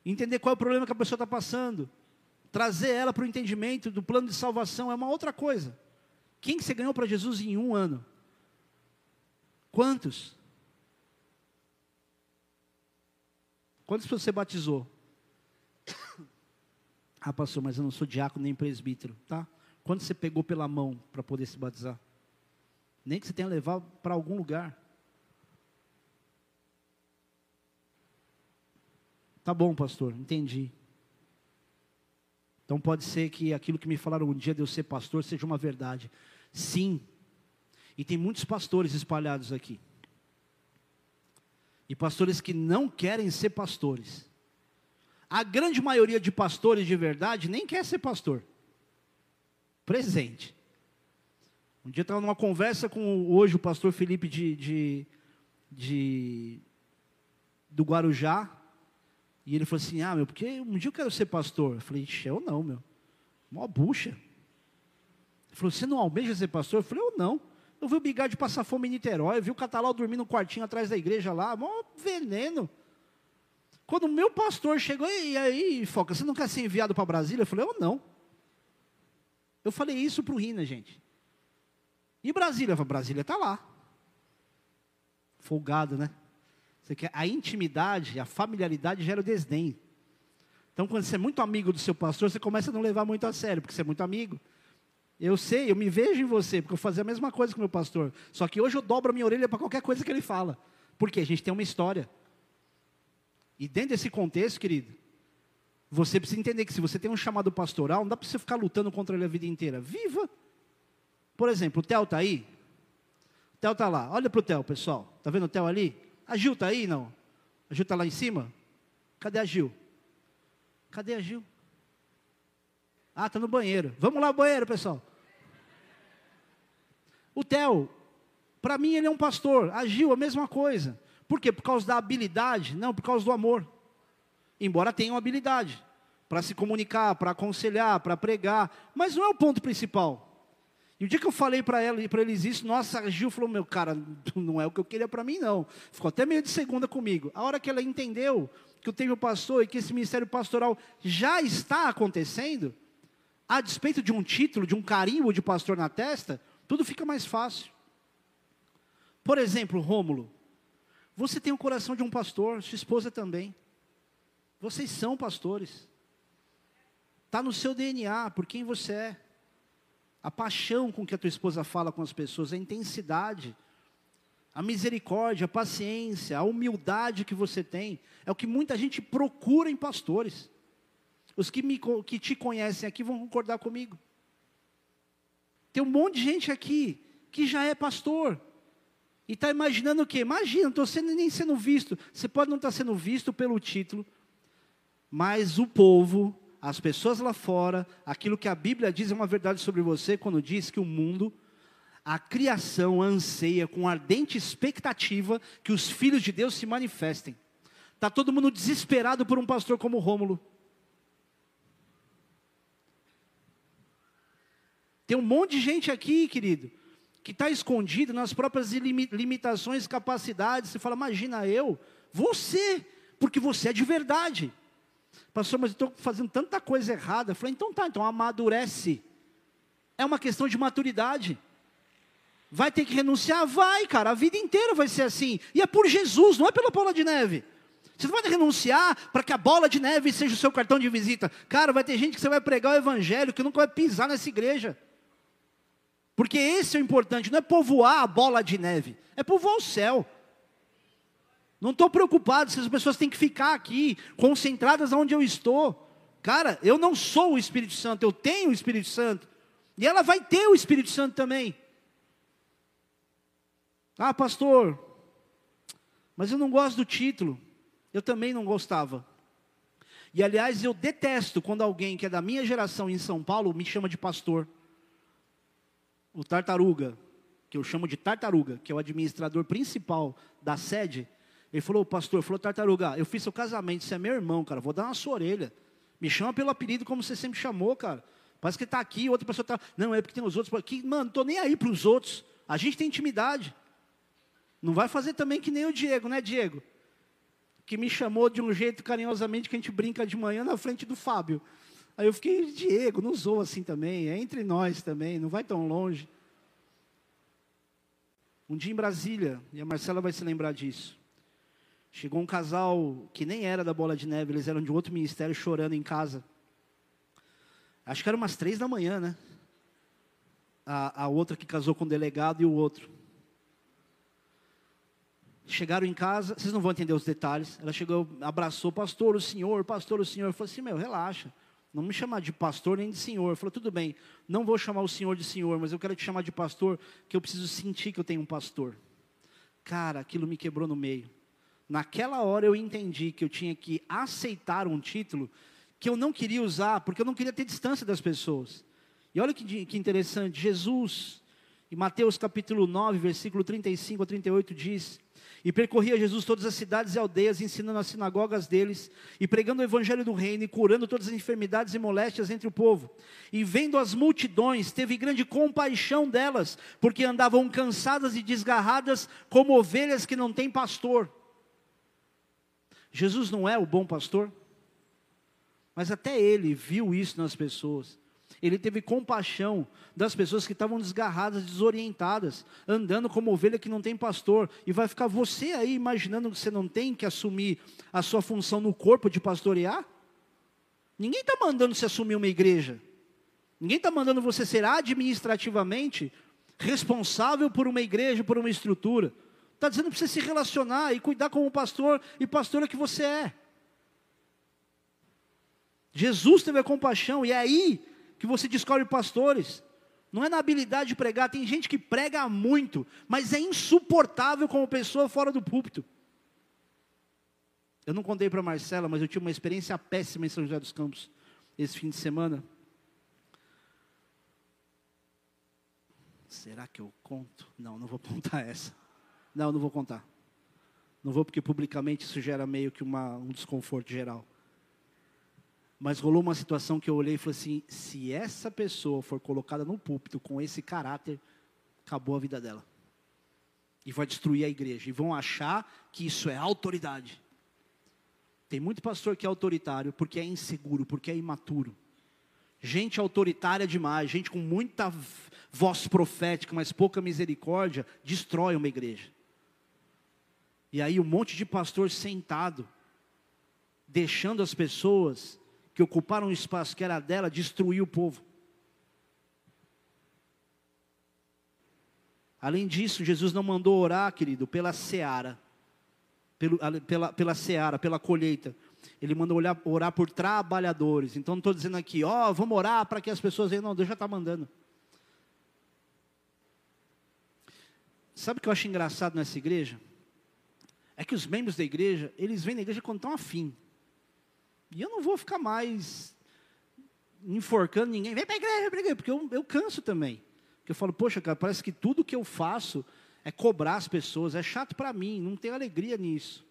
entender qual é o problema que a pessoa está passando, trazer ela para o entendimento do plano de salvação é uma outra coisa. Quem que você ganhou para Jesus em um ano? Quantos? Quantas pessoas você batizou? Ah, pastor, mas eu não sou diácono nem presbítero, tá? Quantos você pegou pela mão para poder se batizar? Nem que você tenha levado para algum lugar. Tá bom, pastor, entendi. Então pode ser que aquilo que me falaram um dia de eu ser pastor seja uma verdade. Sim. E tem muitos pastores espalhados aqui. E pastores que não querem ser pastores. A grande maioria de pastores de verdade nem quer ser pastor. Presente. Um dia estava numa conversa com hoje o pastor Felipe de, de, de do Guarujá. E ele falou assim: Ah, meu, porque um dia eu quero ser pastor. Eu falei: Ixi, eu não, meu. Mó bucha. Ele falou: Você não almeja ser pastor? Eu falei: Eu não. Eu vi o Bigard passar fome em Niterói, eu vi o Catalão dormir no quartinho atrás da igreja lá, mó veneno. Quando o meu pastor chegou, e aí, Foca, você não quer ser enviado para Brasília? Eu falei: Eu não. Eu falei isso para o Rina, gente. E Brasília? Eu falei, Brasília está lá. Folgado, né? Você quer, a intimidade, a familiaridade gera o desdém. Então, quando você é muito amigo do seu pastor, você começa a não levar muito a sério, porque você é muito amigo. Eu sei, eu me vejo em você, porque eu fazia a mesma coisa com o meu pastor. Só que hoje eu dobro a minha orelha para qualquer coisa que ele fala. Porque a gente tem uma história. E dentro desse contexto, querido, você precisa entender que se você tem um chamado pastoral, não dá para você ficar lutando contra ele a vida inteira. Viva! Por exemplo, o Theo está aí. O Theo está lá. Olha para o Theo, pessoal. Está vendo o Theo ali? A Gil está aí, não? A Gil está lá em cima? Cadê a Gil? Cadê a Gil? Ah, está no banheiro. Vamos lá, banheiro, pessoal. O Theo, para mim ele é um pastor. A Gil, a mesma coisa. Por quê? Por causa da habilidade? Não, por causa do amor. Embora tenham habilidade para se comunicar, para aconselhar, para pregar, mas não é o ponto principal. E o dia que eu falei para ela e para eles isso, nossa, a Gil falou: "Meu cara, não é o que eu queria para mim não". Ficou até meio de segunda comigo. A hora que ela entendeu que eu tenho pastor e que esse ministério pastoral já está acontecendo, a despeito de um título, de um carimbo de pastor na testa, tudo fica mais fácil. Por exemplo, Rômulo, você tem o coração de um pastor, sua esposa também. Vocês são pastores. Está no seu DNA, por quem você é. A paixão com que a tua esposa fala com as pessoas, a intensidade, a misericórdia, a paciência, a humildade que você tem, é o que muita gente procura em pastores. Os que, me, que te conhecem aqui vão concordar comigo. Tem um monte de gente aqui que já é pastor. E está imaginando o quê? Imagina, estou sendo, nem sendo visto. Você pode não estar tá sendo visto pelo título, mas o povo, as pessoas lá fora, aquilo que a Bíblia diz é uma verdade sobre você quando diz que o mundo, a criação anseia com ardente expectativa que os filhos de Deus se manifestem. Está todo mundo desesperado por um pastor como Rômulo. Tem um monte de gente aqui, querido, que está escondido nas próprias limitações, capacidades. Você fala, imagina eu, você, porque você é de verdade. Pastor, mas eu estou fazendo tanta coisa errada. Eu falei, então tá, então amadurece. É uma questão de maturidade. Vai ter que renunciar? Vai, cara, a vida inteira vai ser assim. E é por Jesus, não é pela bola de neve. Você não vai renunciar para que a bola de neve seja o seu cartão de visita. Cara, vai ter gente que você vai pregar o evangelho que nunca vai pisar nessa igreja. Porque esse é o importante, não é povoar a bola de neve, é povoar o céu. Não estou preocupado se as pessoas têm que ficar aqui, concentradas onde eu estou. Cara, eu não sou o Espírito Santo, eu tenho o Espírito Santo. E ela vai ter o Espírito Santo também. Ah, pastor, mas eu não gosto do título. Eu também não gostava. E aliás, eu detesto quando alguém que é da minha geração em São Paulo me chama de pastor o Tartaruga, que eu chamo de Tartaruga, que é o administrador principal da sede, ele falou, pastor, falou, Tartaruga, eu fiz seu casamento, você é meu irmão, cara, vou dar na sua orelha. Me chama pelo apelido como você sempre chamou, cara. Parece que está aqui, outra pessoa está. Não, é porque tem os outros. Aqui, mano, não estou nem aí para os outros. A gente tem intimidade. Não vai fazer também que nem o Diego, né, Diego? Que me chamou de um jeito carinhosamente que a gente brinca de manhã na frente do Fábio. Aí eu fiquei, Diego, não usou assim também, é entre nós também, não vai tão longe. Um dia em Brasília, e a Marcela vai se lembrar disso. Chegou um casal que nem era da Bola de Neve, eles eram de outro ministério chorando em casa. Acho que era umas três da manhã, né? A, a outra que casou com o delegado e o outro. Chegaram em casa, vocês não vão entender os detalhes. Ela chegou, abraçou, pastor, o senhor, pastor, o senhor. Eu falei assim: meu, relaxa. Não me chamar de pastor nem de senhor. Falou, tudo bem, não vou chamar o senhor de senhor, mas eu quero te chamar de pastor, que eu preciso sentir que eu tenho um pastor. Cara, aquilo me quebrou no meio. Naquela hora eu entendi que eu tinha que aceitar um título que eu não queria usar, porque eu não queria ter distância das pessoas. E olha que, que interessante, Jesus, em Mateus capítulo 9, versículo 35 a 38, diz: e percorria Jesus todas as cidades e aldeias, ensinando as sinagogas deles, e pregando o evangelho do reino, e curando todas as enfermidades e moléstias entre o povo. E vendo as multidões, teve grande compaixão delas, porque andavam cansadas e desgarradas, como ovelhas que não têm pastor. Jesus não é o bom pastor? Mas até ele viu isso nas pessoas. Ele teve compaixão das pessoas que estavam desgarradas, desorientadas, andando como ovelha que não tem pastor. E vai ficar você aí imaginando que você não tem que assumir a sua função no corpo de pastorear? Ninguém está mandando você assumir uma igreja. Ninguém está mandando você ser administrativamente responsável por uma igreja, por uma estrutura. Está dizendo para você se relacionar e cuidar como pastor e pastora que você é. Jesus teve a compaixão, e é aí que você descobre pastores. Não é na habilidade de pregar, tem gente que prega muito, mas é insuportável como pessoa fora do púlpito. Eu não contei para Marcela, mas eu tive uma experiência péssima em São José dos Campos esse fim de semana. Será que eu conto? Não, não vou contar essa. Não, não vou contar. Não vou porque publicamente isso gera meio que uma, um desconforto geral. Mas rolou uma situação que eu olhei e falei assim: se essa pessoa for colocada no púlpito com esse caráter, acabou a vida dela. E vai destruir a igreja. E vão achar que isso é autoridade. Tem muito pastor que é autoritário porque é inseguro, porque é imaturo. Gente autoritária demais, gente com muita voz profética, mas pouca misericórdia, destrói uma igreja. E aí um monte de pastor sentado, deixando as pessoas que ocuparam o espaço que era dela destruir o povo. Além disso, Jesus não mandou orar, querido, pela seara, pelo, pela, pela seara, pela colheita. Ele mandou orar, orar por trabalhadores. Então não estou dizendo aqui, ó, oh, vamos orar para que as pessoas venham. Não, Deus já está mandando. Sabe o que eu acho engraçado nessa igreja? É que os membros da igreja, eles vêm na igreja quando estão afim. E eu não vou ficar mais enforcando ninguém. Vem para a igreja, vem para a igreja, porque eu, eu canso também. Porque eu falo, poxa, cara, parece que tudo que eu faço é cobrar as pessoas. É chato para mim, não tenho alegria nisso.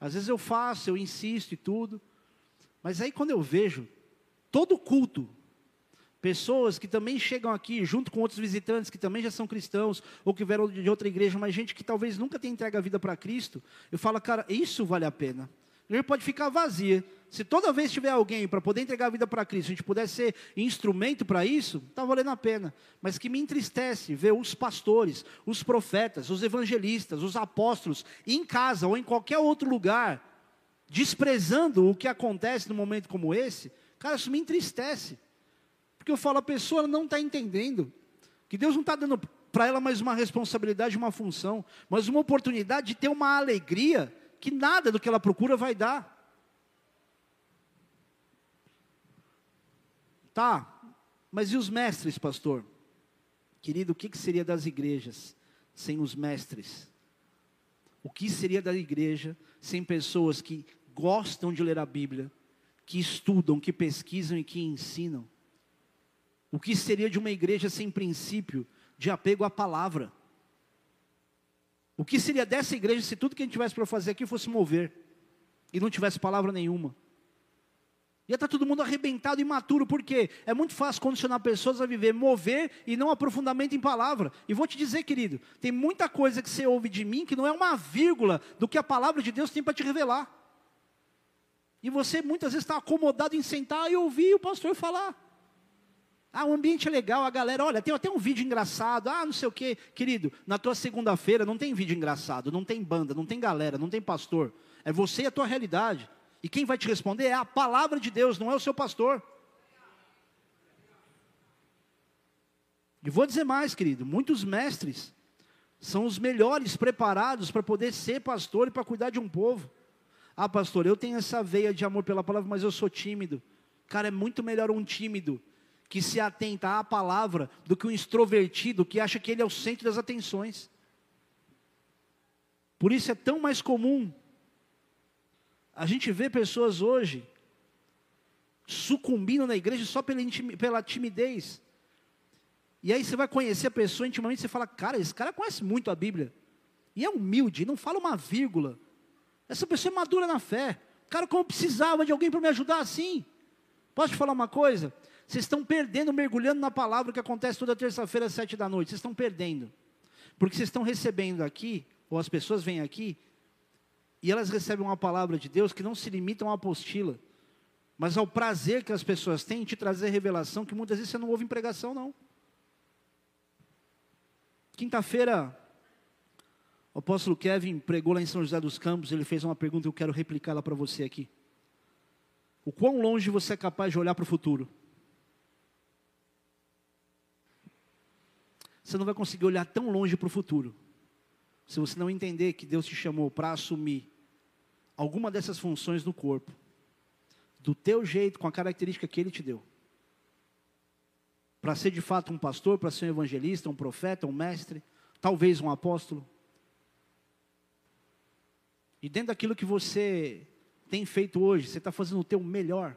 Às vezes eu faço, eu insisto e tudo. Mas aí quando eu vejo todo culto, pessoas que também chegam aqui junto com outros visitantes que também já são cristãos ou que vieram de outra igreja, mas gente que talvez nunca tenha entregue a vida para Cristo, eu falo, cara, isso vale a pena. A igreja pode ficar vazia. Se toda vez tiver alguém para poder entregar a vida para Cristo, a gente puder ser instrumento para isso, está valendo a pena. Mas que me entristece ver os pastores, os profetas, os evangelistas, os apóstolos, em casa ou em qualquer outro lugar, desprezando o que acontece num momento como esse, cara, isso me entristece. Porque eu falo, a pessoa não está entendendo que Deus não está dando para ela mais uma responsabilidade, uma função, mas uma oportunidade de ter uma alegria que nada do que ela procura vai dar. Tá, mas e os mestres, pastor? Querido, o que, que seria das igrejas sem os mestres? O que seria da igreja sem pessoas que gostam de ler a Bíblia, que estudam, que pesquisam e que ensinam? O que seria de uma igreja sem princípio de apego à palavra? O que seria dessa igreja se tudo que a gente tivesse para fazer aqui fosse mover e não tivesse palavra nenhuma? Ia estar tá todo mundo arrebentado e imaturo, porque é muito fácil condicionar pessoas a viver mover e não aprofundamento em palavra. E vou te dizer, querido, tem muita coisa que você ouve de mim que não é uma vírgula do que a palavra de Deus tem para te revelar. E você muitas vezes está acomodado em sentar e ouvir o pastor falar. Ah, o ambiente é legal, a galera, olha, tem até um vídeo engraçado, ah, não sei o quê. Querido, na tua segunda-feira não tem vídeo engraçado, não tem banda, não tem galera, não tem pastor. É você e a tua realidade. E quem vai te responder é a palavra de Deus, não é o seu pastor. E vou dizer mais, querido, muitos mestres são os melhores preparados para poder ser pastor e para cuidar de um povo. Ah, pastor, eu tenho essa veia de amor pela palavra, mas eu sou tímido. Cara, é muito melhor um tímido que se atenta à palavra do que um extrovertido que acha que ele é o centro das atenções. Por isso é tão mais comum a gente vê pessoas hoje sucumbindo na igreja só pela, pela timidez. E aí você vai conhecer a pessoa intimamente você fala, cara, esse cara conhece muito a Bíblia. E é humilde, não fala uma vírgula. Essa pessoa é madura na fé. Cara, como precisava de alguém para me ajudar assim? Posso te falar uma coisa? Vocês estão perdendo, mergulhando na palavra que acontece toda terça-feira às sete da noite. Vocês estão perdendo. Porque vocês estão recebendo aqui, ou as pessoas vêm aqui, e elas recebem uma palavra de Deus que não se limita a uma apostila, mas ao prazer que as pessoas têm em te trazer revelação que muitas vezes você não ouve em pregação, não. Quinta-feira, o apóstolo Kevin pregou lá em São José dos Campos, ele fez uma pergunta e eu quero replicá-la para você aqui. O quão longe você é capaz de olhar para o futuro? Você não vai conseguir olhar tão longe para o futuro. Se você não entender que Deus te chamou para assumir alguma dessas funções no corpo, do teu jeito, com a característica que Ele te deu. Para ser de fato um pastor, para ser um evangelista, um profeta, um mestre, talvez um apóstolo. E dentro daquilo que você tem feito hoje? Você está fazendo o teu melhor?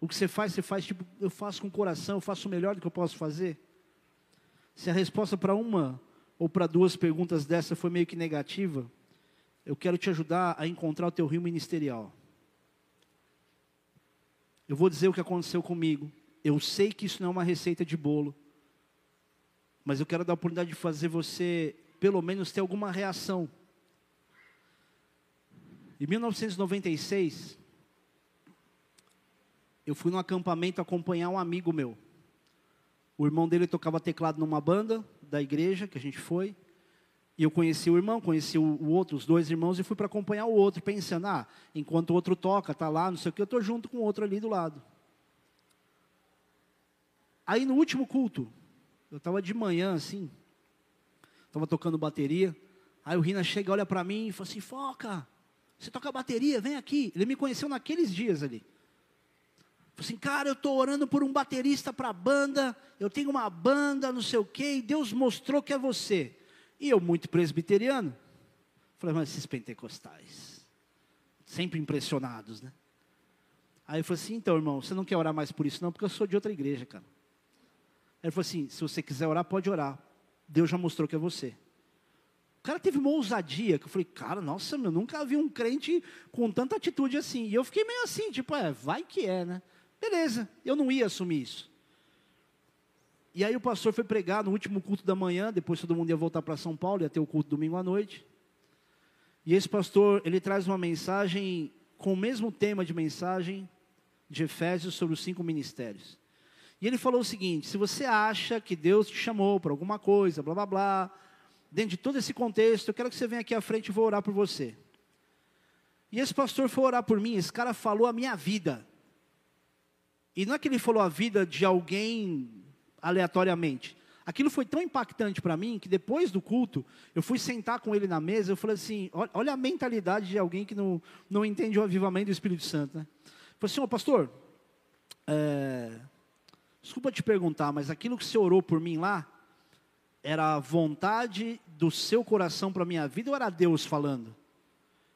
O que você faz, você faz tipo, eu faço com o coração, eu faço o melhor do que eu posso fazer? Se a resposta para uma ou para duas perguntas dessa foi meio que negativa, eu quero te ajudar a encontrar o teu rio ministerial. Eu vou dizer o que aconteceu comigo. Eu sei que isso não é uma receita de bolo, mas eu quero dar a oportunidade de fazer você, pelo menos, ter alguma reação. Em 1996, eu fui num acampamento acompanhar um amigo meu. O irmão dele tocava teclado numa banda da igreja que a gente foi. E eu conheci o irmão, conheci o, outro, os dois irmãos, e fui para acompanhar o outro, pensando, ah, enquanto o outro toca, tá lá, não sei o que, eu estou junto com o outro ali do lado. Aí no último culto, eu estava de manhã assim, estava tocando bateria, aí o Rina chega, olha para mim e fala assim, Foca, você toca bateria, vem aqui. Ele me conheceu naqueles dias ali assim, cara, eu estou orando por um baterista para a banda, eu tenho uma banda, não sei o quê, e Deus mostrou que é você. E eu, muito presbiteriano, falei, mas esses pentecostais, sempre impressionados, né? Aí eu falei assim, então, irmão, você não quer orar mais por isso, não, porque eu sou de outra igreja, cara. Aí ele falou assim: se você quiser orar, pode orar. Deus já mostrou que é você. O cara teve uma ousadia, que eu falei, cara, nossa, eu nunca vi um crente com tanta atitude assim. E eu fiquei meio assim, tipo, é, vai que é, né? Beleza, eu não ia assumir isso. E aí o pastor foi pregar no último culto da manhã, depois todo mundo ia voltar para São Paulo, ia ter o culto domingo à noite. E esse pastor, ele traz uma mensagem com o mesmo tema de mensagem de Efésios sobre os cinco ministérios. E ele falou o seguinte: se você acha que Deus te chamou para alguma coisa, blá blá blá, dentro de todo esse contexto, eu quero que você venha aqui à frente e vou orar por você. E esse pastor foi orar por mim, esse cara falou a minha vida. E não é que ele falou a vida de alguém aleatoriamente. Aquilo foi tão impactante para mim que depois do culto, eu fui sentar com ele na mesa, eu falei assim, olha a mentalidade de alguém que não, não entende o avivamento do Espírito Santo. Né? Eu falei assim, ô pastor, é, desculpa te perguntar, mas aquilo que você orou por mim lá, era a vontade do seu coração para a minha vida ou era Deus falando?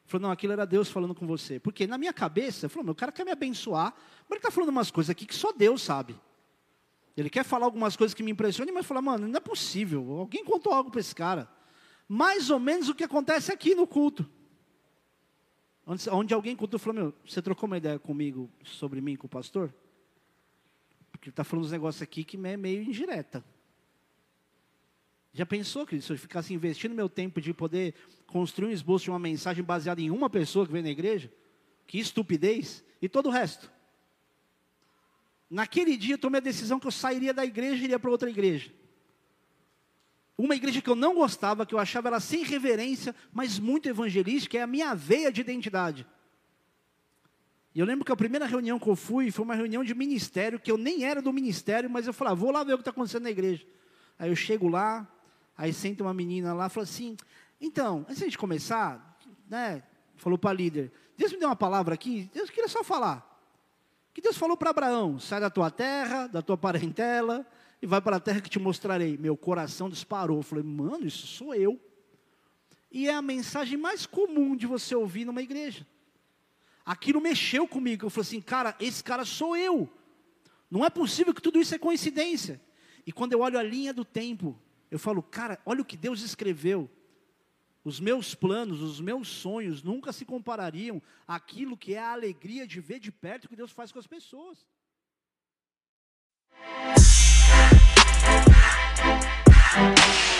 Falou, não, aquilo era Deus falando com você. Porque na minha cabeça, falou, meu cara quer me abençoar, mas ele está falando umas coisas aqui que só Deus sabe. Ele quer falar algumas coisas que me impressionem, mas fala, mano, não é possível. Alguém contou algo para esse cara. Mais ou menos o que acontece aqui no culto. Onde, onde alguém contou, falou, meu, você trocou uma ideia comigo sobre mim, com o pastor? Porque ele está falando uns negócios aqui que é meio indireta. Já pensou que se eu ficasse investindo meu tempo de poder construir um esboço de uma mensagem baseada em uma pessoa que vem na igreja? Que estupidez! E todo o resto. Naquele dia eu tomei a decisão que eu sairia da igreja e iria para outra igreja. Uma igreja que eu não gostava, que eu achava ela sem reverência, mas muito evangelística, é a minha veia de identidade. E eu lembro que a primeira reunião que eu fui foi uma reunião de ministério, que eu nem era do ministério, mas eu falava, vou lá ver o que está acontecendo na igreja. Aí eu chego lá, Aí senta uma menina lá e fala assim: então, antes de começar, né? Falou para a líder: Deus me deu uma palavra aqui, Deus queria só falar. Que Deus falou para Abraão: sai da tua terra, da tua parentela, e vai para a terra que te mostrarei. Meu coração disparou. Eu falei: mano, isso sou eu. E é a mensagem mais comum de você ouvir numa igreja. Aquilo mexeu comigo. Eu falei assim: cara, esse cara sou eu. Não é possível que tudo isso é coincidência. E quando eu olho a linha do tempo, eu falo, cara, olha o que Deus escreveu. Os meus planos, os meus sonhos nunca se comparariam àquilo que é a alegria de ver de perto o que Deus faz com as pessoas. Música